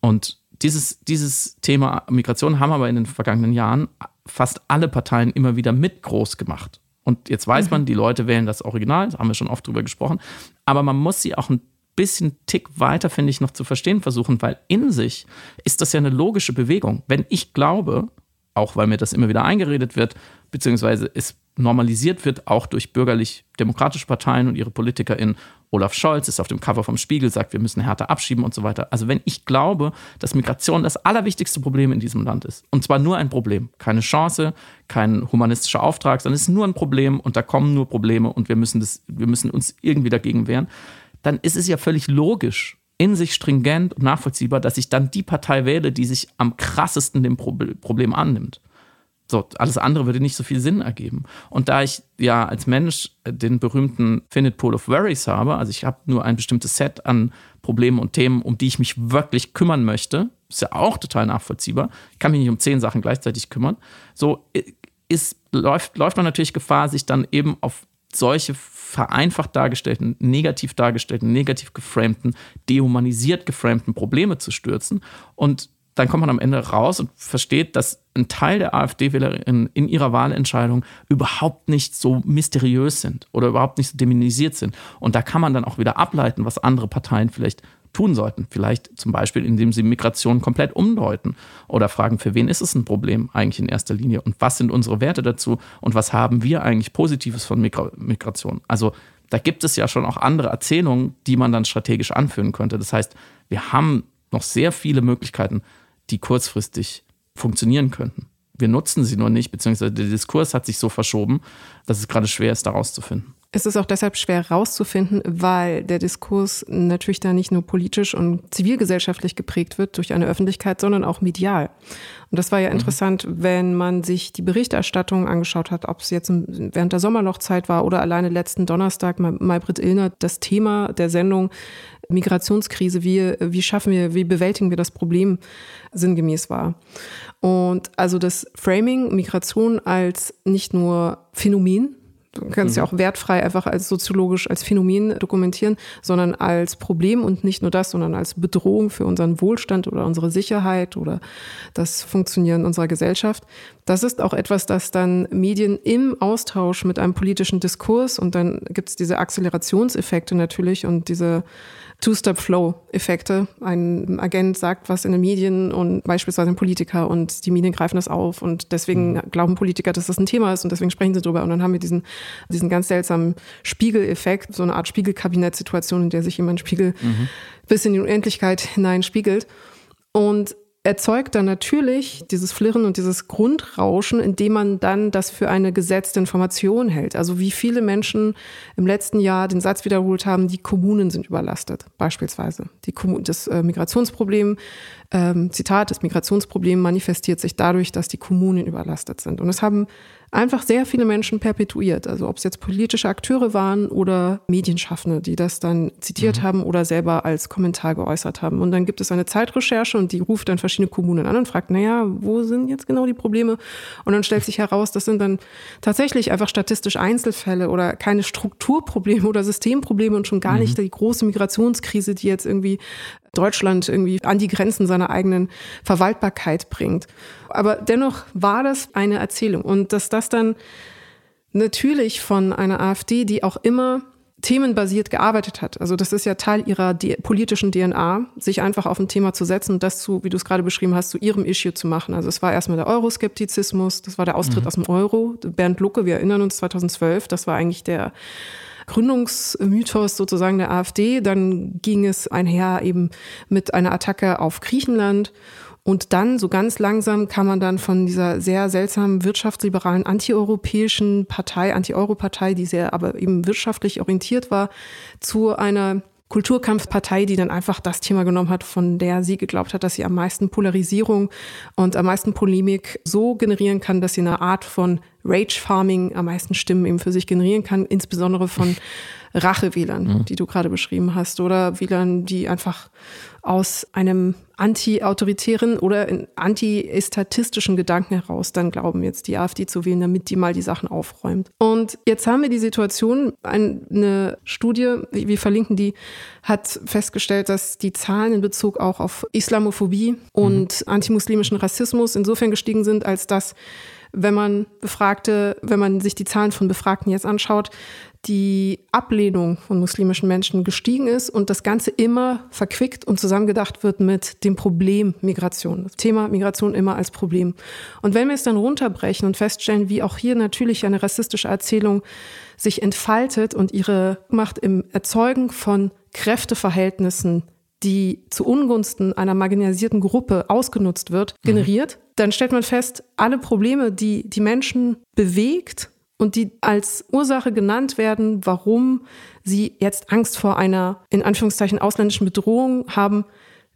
Und dieses, dieses Thema Migration haben aber in den vergangenen Jahren fast alle Parteien immer wieder mit groß gemacht. Und jetzt weiß mhm. man, die Leute wählen das Original, da haben wir schon oft drüber gesprochen. Aber man muss sie auch ein bisschen Tick weiter, finde ich, noch zu verstehen versuchen, weil in sich ist das ja eine logische Bewegung. Wenn ich glaube, auch weil mir das immer wieder eingeredet wird, beziehungsweise es normalisiert wird, auch durch bürgerlich-demokratische Parteien und ihre PolitikerInnen. Olaf Scholz ist auf dem Cover vom Spiegel, sagt, wir müssen härter abschieben und so weiter. Also wenn ich glaube, dass Migration das allerwichtigste Problem in diesem Land ist, und zwar nur ein Problem, keine Chance, kein humanistischer Auftrag, sondern es ist nur ein Problem und da kommen nur Probleme und wir müssen, das, wir müssen uns irgendwie dagegen wehren, dann ist es ja völlig logisch, in sich stringent und nachvollziehbar, dass ich dann die Partei wähle, die sich am krassesten dem Problem annimmt. So, alles andere würde nicht so viel Sinn ergeben. Und da ich ja als Mensch den berühmten Finite Pool of Worries habe, also ich habe nur ein bestimmtes Set an Problemen und Themen, um die ich mich wirklich kümmern möchte, ist ja auch total nachvollziehbar. Ich kann mich nicht um zehn Sachen gleichzeitig kümmern. So ist, läuft, läuft man natürlich Gefahr, sich dann eben auf solche vereinfacht dargestellten, negativ dargestellten, negativ geframten, dehumanisiert geframten Probleme zu stürzen. Und dann kommt man am Ende raus und versteht, dass ein Teil der AfD-Wählerinnen in ihrer Wahlentscheidung überhaupt nicht so mysteriös sind oder überhaupt nicht so dämonisiert sind. Und da kann man dann auch wieder ableiten, was andere Parteien vielleicht tun sollten. Vielleicht zum Beispiel, indem sie Migration komplett umdeuten oder fragen, für wen ist es ein Problem eigentlich in erster Linie und was sind unsere Werte dazu und was haben wir eigentlich Positives von Migra Migration. Also da gibt es ja schon auch andere Erzählungen, die man dann strategisch anführen könnte. Das heißt, wir haben noch sehr viele Möglichkeiten, die kurzfristig funktionieren könnten. Wir nutzen sie nur nicht, beziehungsweise der Diskurs hat sich so verschoben, dass es gerade schwer ist, da rauszufinden. Es ist auch deshalb schwer herauszufinden, weil der Diskurs natürlich da nicht nur politisch und zivilgesellschaftlich geprägt wird durch eine Öffentlichkeit, sondern auch medial. Und das war ja mhm. interessant, wenn man sich die Berichterstattung angeschaut hat, ob es jetzt während der Sommerlochzeit war oder alleine letzten Donnerstag, Maybrit Illner, das Thema der Sendung Migrationskrise, wie, wie schaffen wir, wie bewältigen wir das Problem sinngemäß war. Und also das Framing Migration als nicht nur Phänomen, Du kannst mhm. ja auch wertfrei einfach als soziologisch als Phänomen dokumentieren, sondern als Problem und nicht nur das, sondern als Bedrohung für unseren Wohlstand oder unsere Sicherheit oder das Funktionieren unserer Gesellschaft. Das ist auch etwas, das dann Medien im Austausch mit einem politischen Diskurs und dann gibt es diese Akzelerationseffekte natürlich und diese Two-Step-Flow-Effekte. Ein Agent sagt was in den Medien und beispielsweise ein Politiker und die Medien greifen das auf und deswegen mhm. glauben Politiker, dass das ein Thema ist und deswegen sprechen sie drüber und dann haben wir diesen, diesen ganz seltsamen Spiegeleffekt, so eine Art Spiegelkabinettsituation, in der sich jemand Spiegel mhm. bis in die Unendlichkeit hineinspiegelt. Und erzeugt dann natürlich dieses Flirren und dieses Grundrauschen, indem man dann das für eine gesetzte Information hält. Also wie viele Menschen im letzten Jahr den Satz wiederholt haben, die Kommunen sind überlastet, beispielsweise. Die das äh, Migrationsproblem, ähm, Zitat, das Migrationsproblem manifestiert sich dadurch, dass die Kommunen überlastet sind. Und es haben einfach sehr viele Menschen perpetuiert. Also ob es jetzt politische Akteure waren oder Medienschaffende, die das dann zitiert mhm. haben oder selber als Kommentar geäußert haben. Und dann gibt es eine Zeitrecherche und die ruft dann verschiedene Kommunen an und fragt, naja, wo sind jetzt genau die Probleme? Und dann stellt sich heraus, das sind dann tatsächlich einfach statistisch Einzelfälle oder keine Strukturprobleme oder Systemprobleme und schon gar mhm. nicht die große Migrationskrise, die jetzt irgendwie Deutschland irgendwie an die Grenzen seiner eigenen Verwaltbarkeit bringt. Aber dennoch war das eine Erzählung. Und dass das dann natürlich von einer AfD, die auch immer themenbasiert gearbeitet hat. Also das ist ja Teil ihrer politischen DNA, sich einfach auf ein Thema zu setzen und das zu, wie du es gerade beschrieben hast, zu ihrem Issue zu machen. Also es war erstmal der Euroskeptizismus, das war der Austritt mhm. aus dem Euro. Bernd Lucke, wir erinnern uns 2012, das war eigentlich der Gründungsmythos sozusagen der AfD. Dann ging es einher eben mit einer Attacke auf Griechenland. Und dann, so ganz langsam, kam man dann von dieser sehr seltsamen wirtschaftsliberalen antieuropäischen Partei, Anti-Euro-Partei, die sehr aber eben wirtschaftlich orientiert war, zu einer Kulturkampfpartei, die dann einfach das Thema genommen hat, von der sie geglaubt hat, dass sie am meisten Polarisierung und am meisten Polemik so generieren kann, dass sie eine Art von Rage Farming am meisten Stimmen eben für sich generieren kann, insbesondere von Rachewählern, mhm. die du gerade beschrieben hast, oder Wählern, die einfach aus einem anti-autoritären oder anti-estatistischen Gedanken heraus dann glauben, jetzt die AfD zu wählen, damit die mal die Sachen aufräumt. Und jetzt haben wir die Situation, eine Studie, wir verlinken die, hat festgestellt, dass die Zahlen in Bezug auch auf Islamophobie und mhm. antimuslimischen Rassismus insofern gestiegen sind, als dass wenn man Befragte, wenn man sich die Zahlen von Befragten jetzt anschaut, die Ablehnung von muslimischen Menschen gestiegen ist und das Ganze immer verquickt und zusammengedacht wird mit dem Problem Migration. Das Thema Migration immer als Problem. Und wenn wir es dann runterbrechen und feststellen, wie auch hier natürlich eine rassistische Erzählung sich entfaltet und ihre Macht im Erzeugen von Kräfteverhältnissen die zu Ungunsten einer marginalisierten Gruppe ausgenutzt wird, generiert. Dann stellt man fest, alle Probleme, die die Menschen bewegt und die als Ursache genannt werden, warum sie jetzt Angst vor einer in Anführungszeichen ausländischen Bedrohung haben,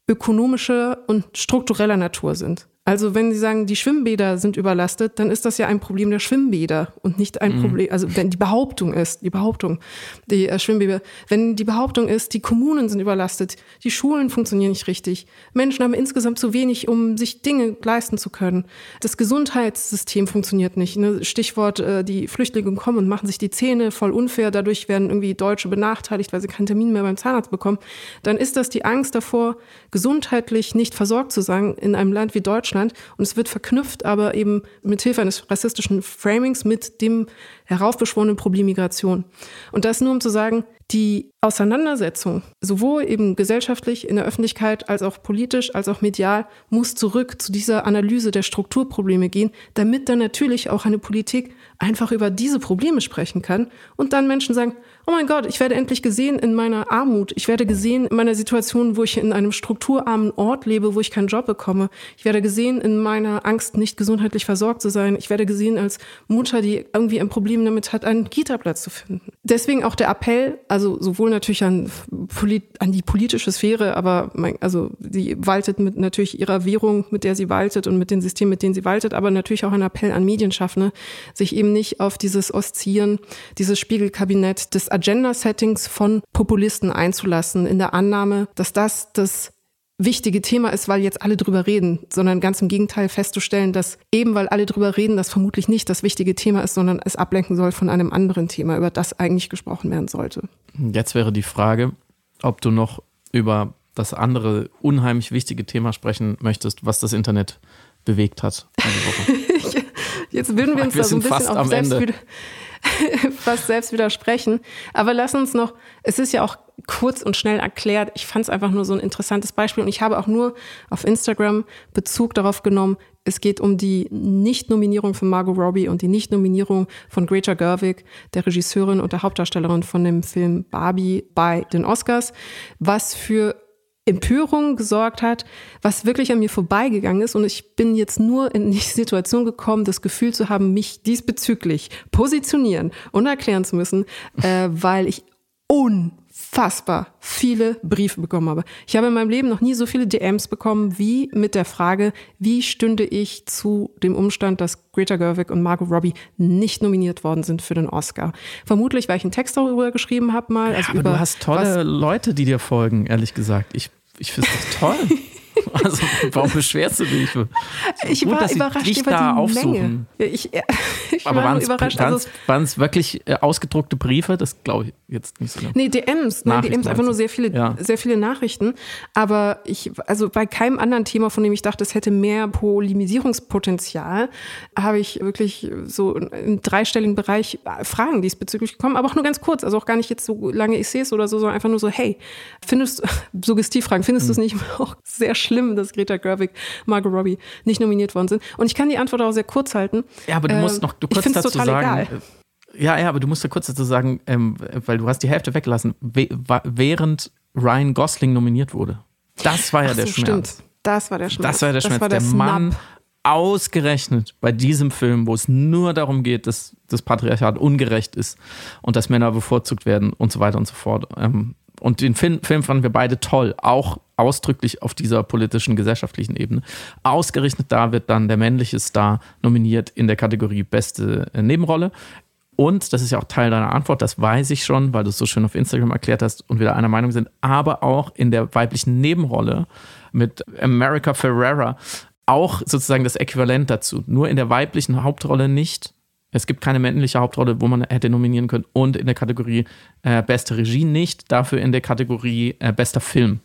ökonomische und struktureller Natur sind. Also wenn Sie sagen, die Schwimmbäder sind überlastet, dann ist das ja ein Problem der Schwimmbäder und nicht ein mhm. Problem, also wenn die Behauptung ist, die Behauptung, die äh, Schwimmbäder, wenn die Behauptung ist, die Kommunen sind überlastet, die Schulen funktionieren nicht richtig, Menschen haben insgesamt zu wenig, um sich Dinge leisten zu können, das Gesundheitssystem funktioniert nicht. Ne? Stichwort, äh, die Flüchtlinge kommen und machen sich die Zähne voll unfair, dadurch werden irgendwie Deutsche benachteiligt, weil sie keinen Termin mehr beim Zahnarzt bekommen, dann ist das die Angst davor, gesundheitlich nicht versorgt zu sein in einem Land wie Deutschland Deutschland. Und es wird verknüpft, aber eben mit Hilfe eines rassistischen Framings mit dem heraufbeschworenen Problem Migration. Und das nur um zu sagen, die Auseinandersetzung, sowohl eben gesellschaftlich in der Öffentlichkeit als auch politisch, als auch medial, muss zurück zu dieser Analyse der Strukturprobleme gehen, damit dann natürlich auch eine Politik einfach über diese Probleme sprechen kann und dann Menschen sagen, oh mein Gott, ich werde endlich gesehen in meiner Armut. Ich werde gesehen in meiner Situation, wo ich in einem strukturarmen Ort lebe, wo ich keinen Job bekomme. Ich werde gesehen in meiner Angst, nicht gesundheitlich versorgt zu sein. Ich werde gesehen als Mutter, die irgendwie ein Problem damit hat, einen Kita-Platz zu finden. Deswegen auch der Appell, also sowohl natürlich an, an die politische Sphäre, aber mein, also sie waltet mit natürlich ihrer Währung, mit der sie waltet und mit den Systemen, mit denen sie waltet, aber natürlich auch ein Appell an Medienschaffende, sich eben nicht auf dieses Oszillieren, dieses Spiegelkabinett des Agenda-Settings von Populisten einzulassen, in der Annahme, dass das das wichtige Thema ist, weil jetzt alle drüber reden, sondern ganz im Gegenteil festzustellen, dass eben weil alle drüber reden, das vermutlich nicht das wichtige Thema ist, sondern es ablenken soll von einem anderen Thema, über das eigentlich gesprochen werden sollte. Jetzt wäre die Frage, ob du noch über das andere unheimlich wichtige Thema sprechen möchtest, was das Internet bewegt hat. Jetzt würden wir uns da so ein bisschen auf selbst wieder, fast selbst widersprechen. Aber lass uns noch, es ist ja auch kurz und schnell erklärt. Ich fand es einfach nur so ein interessantes Beispiel und ich habe auch nur auf Instagram Bezug darauf genommen. Es geht um die Nicht-Nominierung von Margot Robbie und die Nicht-Nominierung von Greta Gerwig, der Regisseurin und der Hauptdarstellerin von dem Film Barbie bei den Oscars, was für Empörung gesorgt hat, was wirklich an mir vorbeigegangen ist. Und ich bin jetzt nur in die Situation gekommen, das Gefühl zu haben, mich diesbezüglich positionieren und erklären zu müssen, äh, weil ich unfassbar viele Briefe bekommen habe. Ich habe in meinem Leben noch nie so viele DMs bekommen wie mit der Frage, wie stünde ich zu dem Umstand, dass Greta Gerwig und Margot Robbie nicht nominiert worden sind für den Oscar. Vermutlich, weil ich einen Text darüber geschrieben habe mal. Also ja, aber du hast tolle Leute, die dir folgen, ehrlich gesagt. Ich ich finde es toll. Also, warum beschwerst du dich? Ich Gut, war überrascht dich über da die aufsuchen. Menge. Ich, ich Aber war überrascht. Waren es also, wirklich äh, ausgedruckte Briefe? Das glaube ich jetzt nicht so. Genau. Nee, DMs. Ne? DMs, einfach nur sehr viele, ja. sehr viele Nachrichten. Aber ich, also bei keinem anderen Thema, von dem ich dachte, es hätte mehr Polemisierungspotenzial, habe ich wirklich so im dreistelligen Bereich Fragen diesbezüglich bekommen. Aber auch nur ganz kurz. Also auch gar nicht jetzt so lange Essays oder so, sondern einfach nur so, hey, findest du, Suggestivfragen, findest hm. du es nicht auch sehr schlimm, dass Greta Gerwig, Margot Robbie nicht nominiert worden sind. Und ich kann die Antwort auch sehr kurz halten. Ja, aber du musst ähm, noch du kurz dazu sagen. Egal. Äh, ja, ja, aber du musst da kurz dazu sagen, ähm, weil du hast die Hälfte weggelassen, während Ryan Gosling nominiert wurde. Das war ja Ach der so, Schmerz. Stimmt. Das war der Schmerz. Das war der Schmerz. War der, der Mann ausgerechnet bei diesem Film, wo es nur darum geht, dass das Patriarchat ungerecht ist und dass Männer bevorzugt werden und so weiter und so fort. Ähm, und den Film, Film fanden wir beide toll, auch ausdrücklich auf dieser politischen, gesellschaftlichen Ebene. Ausgerechnet da wird dann der männliche Star nominiert in der Kategorie beste äh, Nebenrolle. Und, das ist ja auch Teil deiner Antwort, das weiß ich schon, weil du es so schön auf Instagram erklärt hast und wir da einer Meinung sind, aber auch in der weiblichen Nebenrolle mit America Ferrera auch sozusagen das Äquivalent dazu. Nur in der weiblichen Hauptrolle nicht. Es gibt keine männliche Hauptrolle, wo man hätte nominieren können. Und in der Kategorie äh, beste Regie nicht, dafür in der Kategorie äh, bester Film.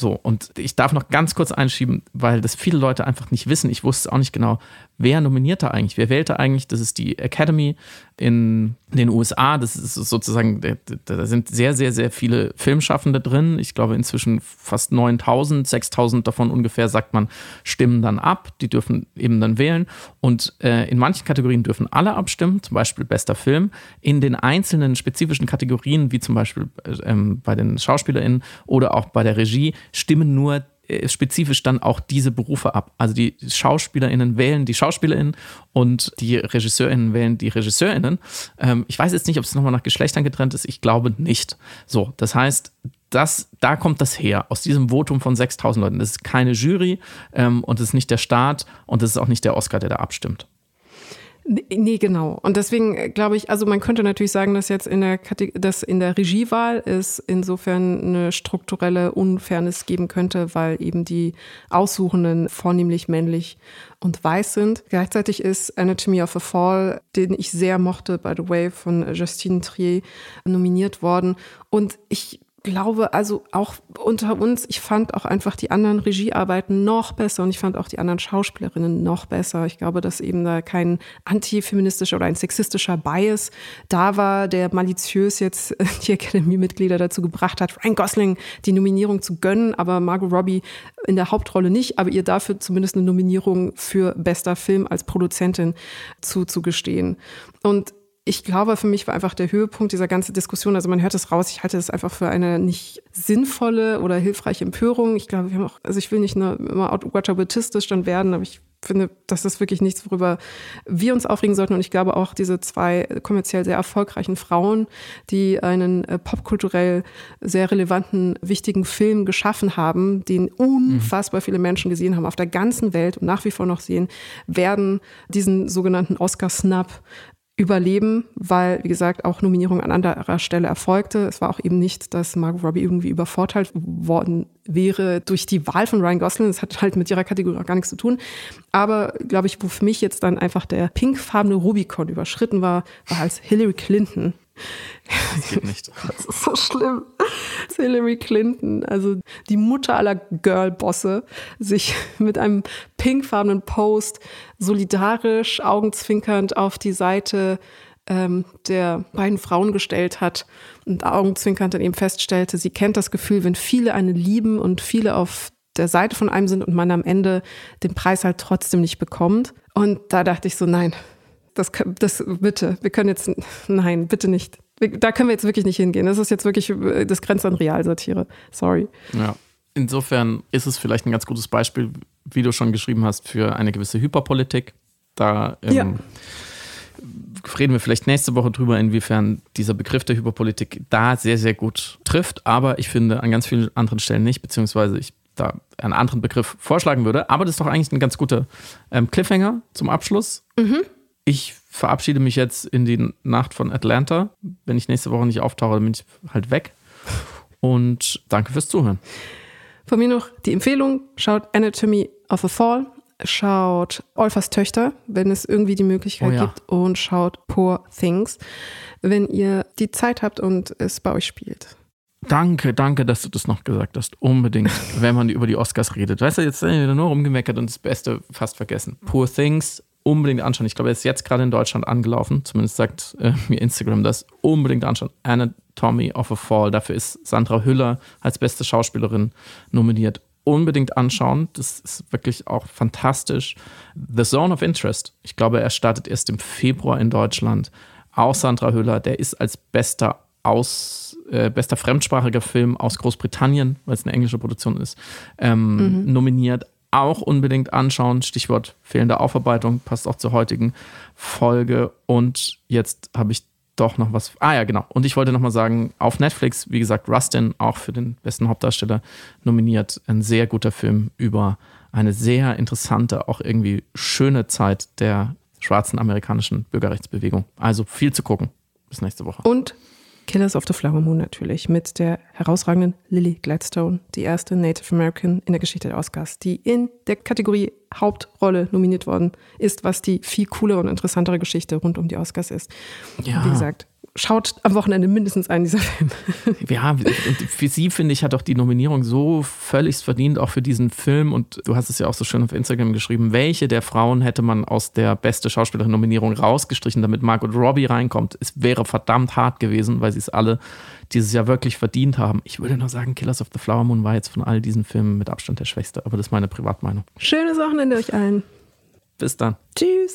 So, und ich darf noch ganz kurz einschieben, weil das viele Leute einfach nicht wissen. Ich wusste auch nicht genau, wer nominiert da eigentlich? Wer wählt da eigentlich? Das ist die Academy in den USA. Das ist sozusagen, da sind sehr, sehr, sehr viele Filmschaffende drin. Ich glaube inzwischen fast 9000, 6000 davon ungefähr, sagt man, stimmen dann ab. Die dürfen eben dann wählen. Und äh, in manchen Kategorien dürfen alle abstimmen, zum Beispiel bester Film. In den einzelnen spezifischen Kategorien, wie zum Beispiel äh, bei den SchauspielerInnen oder auch bei der Regie, stimmen nur äh, spezifisch dann auch diese Berufe ab. Also die SchauspielerInnen wählen die SchauspielerInnen und die RegisseurInnen wählen die RegisseurInnen. Ähm, ich weiß jetzt nicht, ob es nochmal nach Geschlechtern getrennt ist. Ich glaube nicht. So, das heißt, das, da kommt das her, aus diesem Votum von 6000 Leuten. Das ist keine Jury ähm, und es ist nicht der Staat und es ist auch nicht der Oscar, der da abstimmt. Nee, genau. Und deswegen äh, glaube ich, also man könnte natürlich sagen, dass jetzt in der, dass in der Regiewahl es insofern eine strukturelle Unfairness geben könnte, weil eben die Aussuchenden vornehmlich männlich und weiß sind. Gleichzeitig ist Anatomy of a Fall, den ich sehr mochte, by the way, von Justine Trier nominiert worden. Und ich glaube, also auch unter uns, ich fand auch einfach die anderen Regiearbeiten noch besser und ich fand auch die anderen Schauspielerinnen noch besser. Ich glaube, dass eben da kein antifeministischer oder ein sexistischer Bias da war, der maliziös jetzt die Academy-Mitglieder dazu gebracht hat, Ryan Gosling die Nominierung zu gönnen, aber Margot Robbie in der Hauptrolle nicht, aber ihr dafür zumindest eine Nominierung für bester Film als Produzentin zuzugestehen. Und ich glaube, für mich war einfach der Höhepunkt dieser ganzen Diskussion, also man hört es raus, ich halte es einfach für eine nicht sinnvolle oder hilfreiche Empörung. Ich glaube, wir haben auch, also ich will nicht nur immer outragabetistisch dann werden, aber ich finde, das ist wirklich nichts, worüber wir uns aufregen sollten. Und ich glaube auch diese zwei kommerziell sehr erfolgreichen Frauen, die einen äh, popkulturell sehr relevanten, wichtigen Film geschaffen haben, den unfassbar viele Menschen gesehen haben auf der ganzen Welt und nach wie vor noch sehen, werden diesen sogenannten Oscar-Snap überleben, weil, wie gesagt, auch Nominierung an anderer Stelle erfolgte. Es war auch eben nicht, dass Margot Robbie irgendwie übervorteilt worden wäre durch die Wahl von Ryan Gosling. Das hat halt mit ihrer Kategorie auch gar nichts zu tun. Aber, glaube ich, wo für mich jetzt dann einfach der pinkfarbene Rubicon überschritten war, war als Hillary Clinton das geht nicht. Das ist so schlimm. Hillary Clinton, also die Mutter aller Girlbosse, sich mit einem pinkfarbenen Post solidarisch, augenzwinkernd auf die Seite ähm, der beiden Frauen gestellt hat und augenzwinkernd dann eben feststellte, sie kennt das Gefühl, wenn viele einen lieben und viele auf der Seite von einem sind und man am Ende den Preis halt trotzdem nicht bekommt. Und da dachte ich so, nein, das, das bitte, wir können jetzt, nein, bitte nicht. Da können wir jetzt wirklich nicht hingehen. Das ist jetzt wirklich, das grenzt an Realsatire. Sorry. Ja. Insofern ist es vielleicht ein ganz gutes Beispiel, wie du schon geschrieben hast, für eine gewisse Hyperpolitik. Da ähm, ja. reden wir vielleicht nächste Woche drüber, inwiefern dieser Begriff der Hyperpolitik da sehr, sehr gut trifft. Aber ich finde an ganz vielen anderen Stellen nicht, beziehungsweise ich da einen anderen Begriff vorschlagen würde. Aber das ist doch eigentlich ein ganz guter ähm, Cliffhanger zum Abschluss. Mhm. Ich verabschiede mich jetzt in die Nacht von Atlanta. Wenn ich nächste Woche nicht auftauche, dann bin ich halt weg. Und danke fürs Zuhören. Von mir noch die Empfehlung: schaut Anatomy of a Fall, schaut Olfers Töchter, wenn es irgendwie die Möglichkeit oh ja. gibt, und schaut Poor Things, wenn ihr die Zeit habt und es bei euch spielt. Danke, danke, dass du das noch gesagt hast. Unbedingt, wenn man über die Oscars redet. Weißt du, jetzt sind wir nur rumgemeckert und das Beste fast vergessen. Poor Things unbedingt anschauen. Ich glaube, er ist jetzt gerade in Deutschland angelaufen. Zumindest sagt äh, mir Instagram das. Unbedingt anschauen. Anatomy of a Fall. Dafür ist Sandra Hüller als beste Schauspielerin nominiert. Unbedingt anschauen. Das ist wirklich auch fantastisch. The Zone of Interest. Ich glaube, er startet erst im Februar in Deutschland. Auch Sandra Hüller. Der ist als bester aus äh, bester fremdsprachiger Film aus Großbritannien, weil es eine englische Produktion ist, ähm, mhm. nominiert auch unbedingt anschauen. Stichwort fehlende Aufarbeitung passt auch zur heutigen Folge. Und jetzt habe ich doch noch was. Ah ja, genau. Und ich wollte nochmal sagen, auf Netflix, wie gesagt, Rustin auch für den besten Hauptdarsteller nominiert. Ein sehr guter Film über eine sehr interessante, auch irgendwie schöne Zeit der schwarzen amerikanischen Bürgerrechtsbewegung. Also viel zu gucken. Bis nächste Woche. Und Killers of the Flower Moon natürlich mit der herausragenden Lily Gladstone, die erste Native American in der Geschichte der Oscars, die in der Kategorie Hauptrolle nominiert worden ist, was die viel coolere und interessantere Geschichte rund um die Oscars ist. Ja. Wie gesagt, schaut am Wochenende mindestens einen dieser Filme. Ja, für sie, finde ich, hat auch die Nominierung so völlig verdient, auch für diesen Film. Und du hast es ja auch so schön auf Instagram geschrieben, welche der Frauen hätte man aus der beste Schauspielerin-Nominierung rausgestrichen, damit Margot Robbie reinkommt. Es wäre verdammt hart gewesen, weil sie es alle dieses Jahr wirklich verdient haben. Ich würde nur sagen, Killers of the Flower Moon war jetzt von all diesen Filmen mit Abstand der schwächste, aber das ist meine Privatmeinung. Schönes Wochenende euch allen. Bis dann. Tschüss.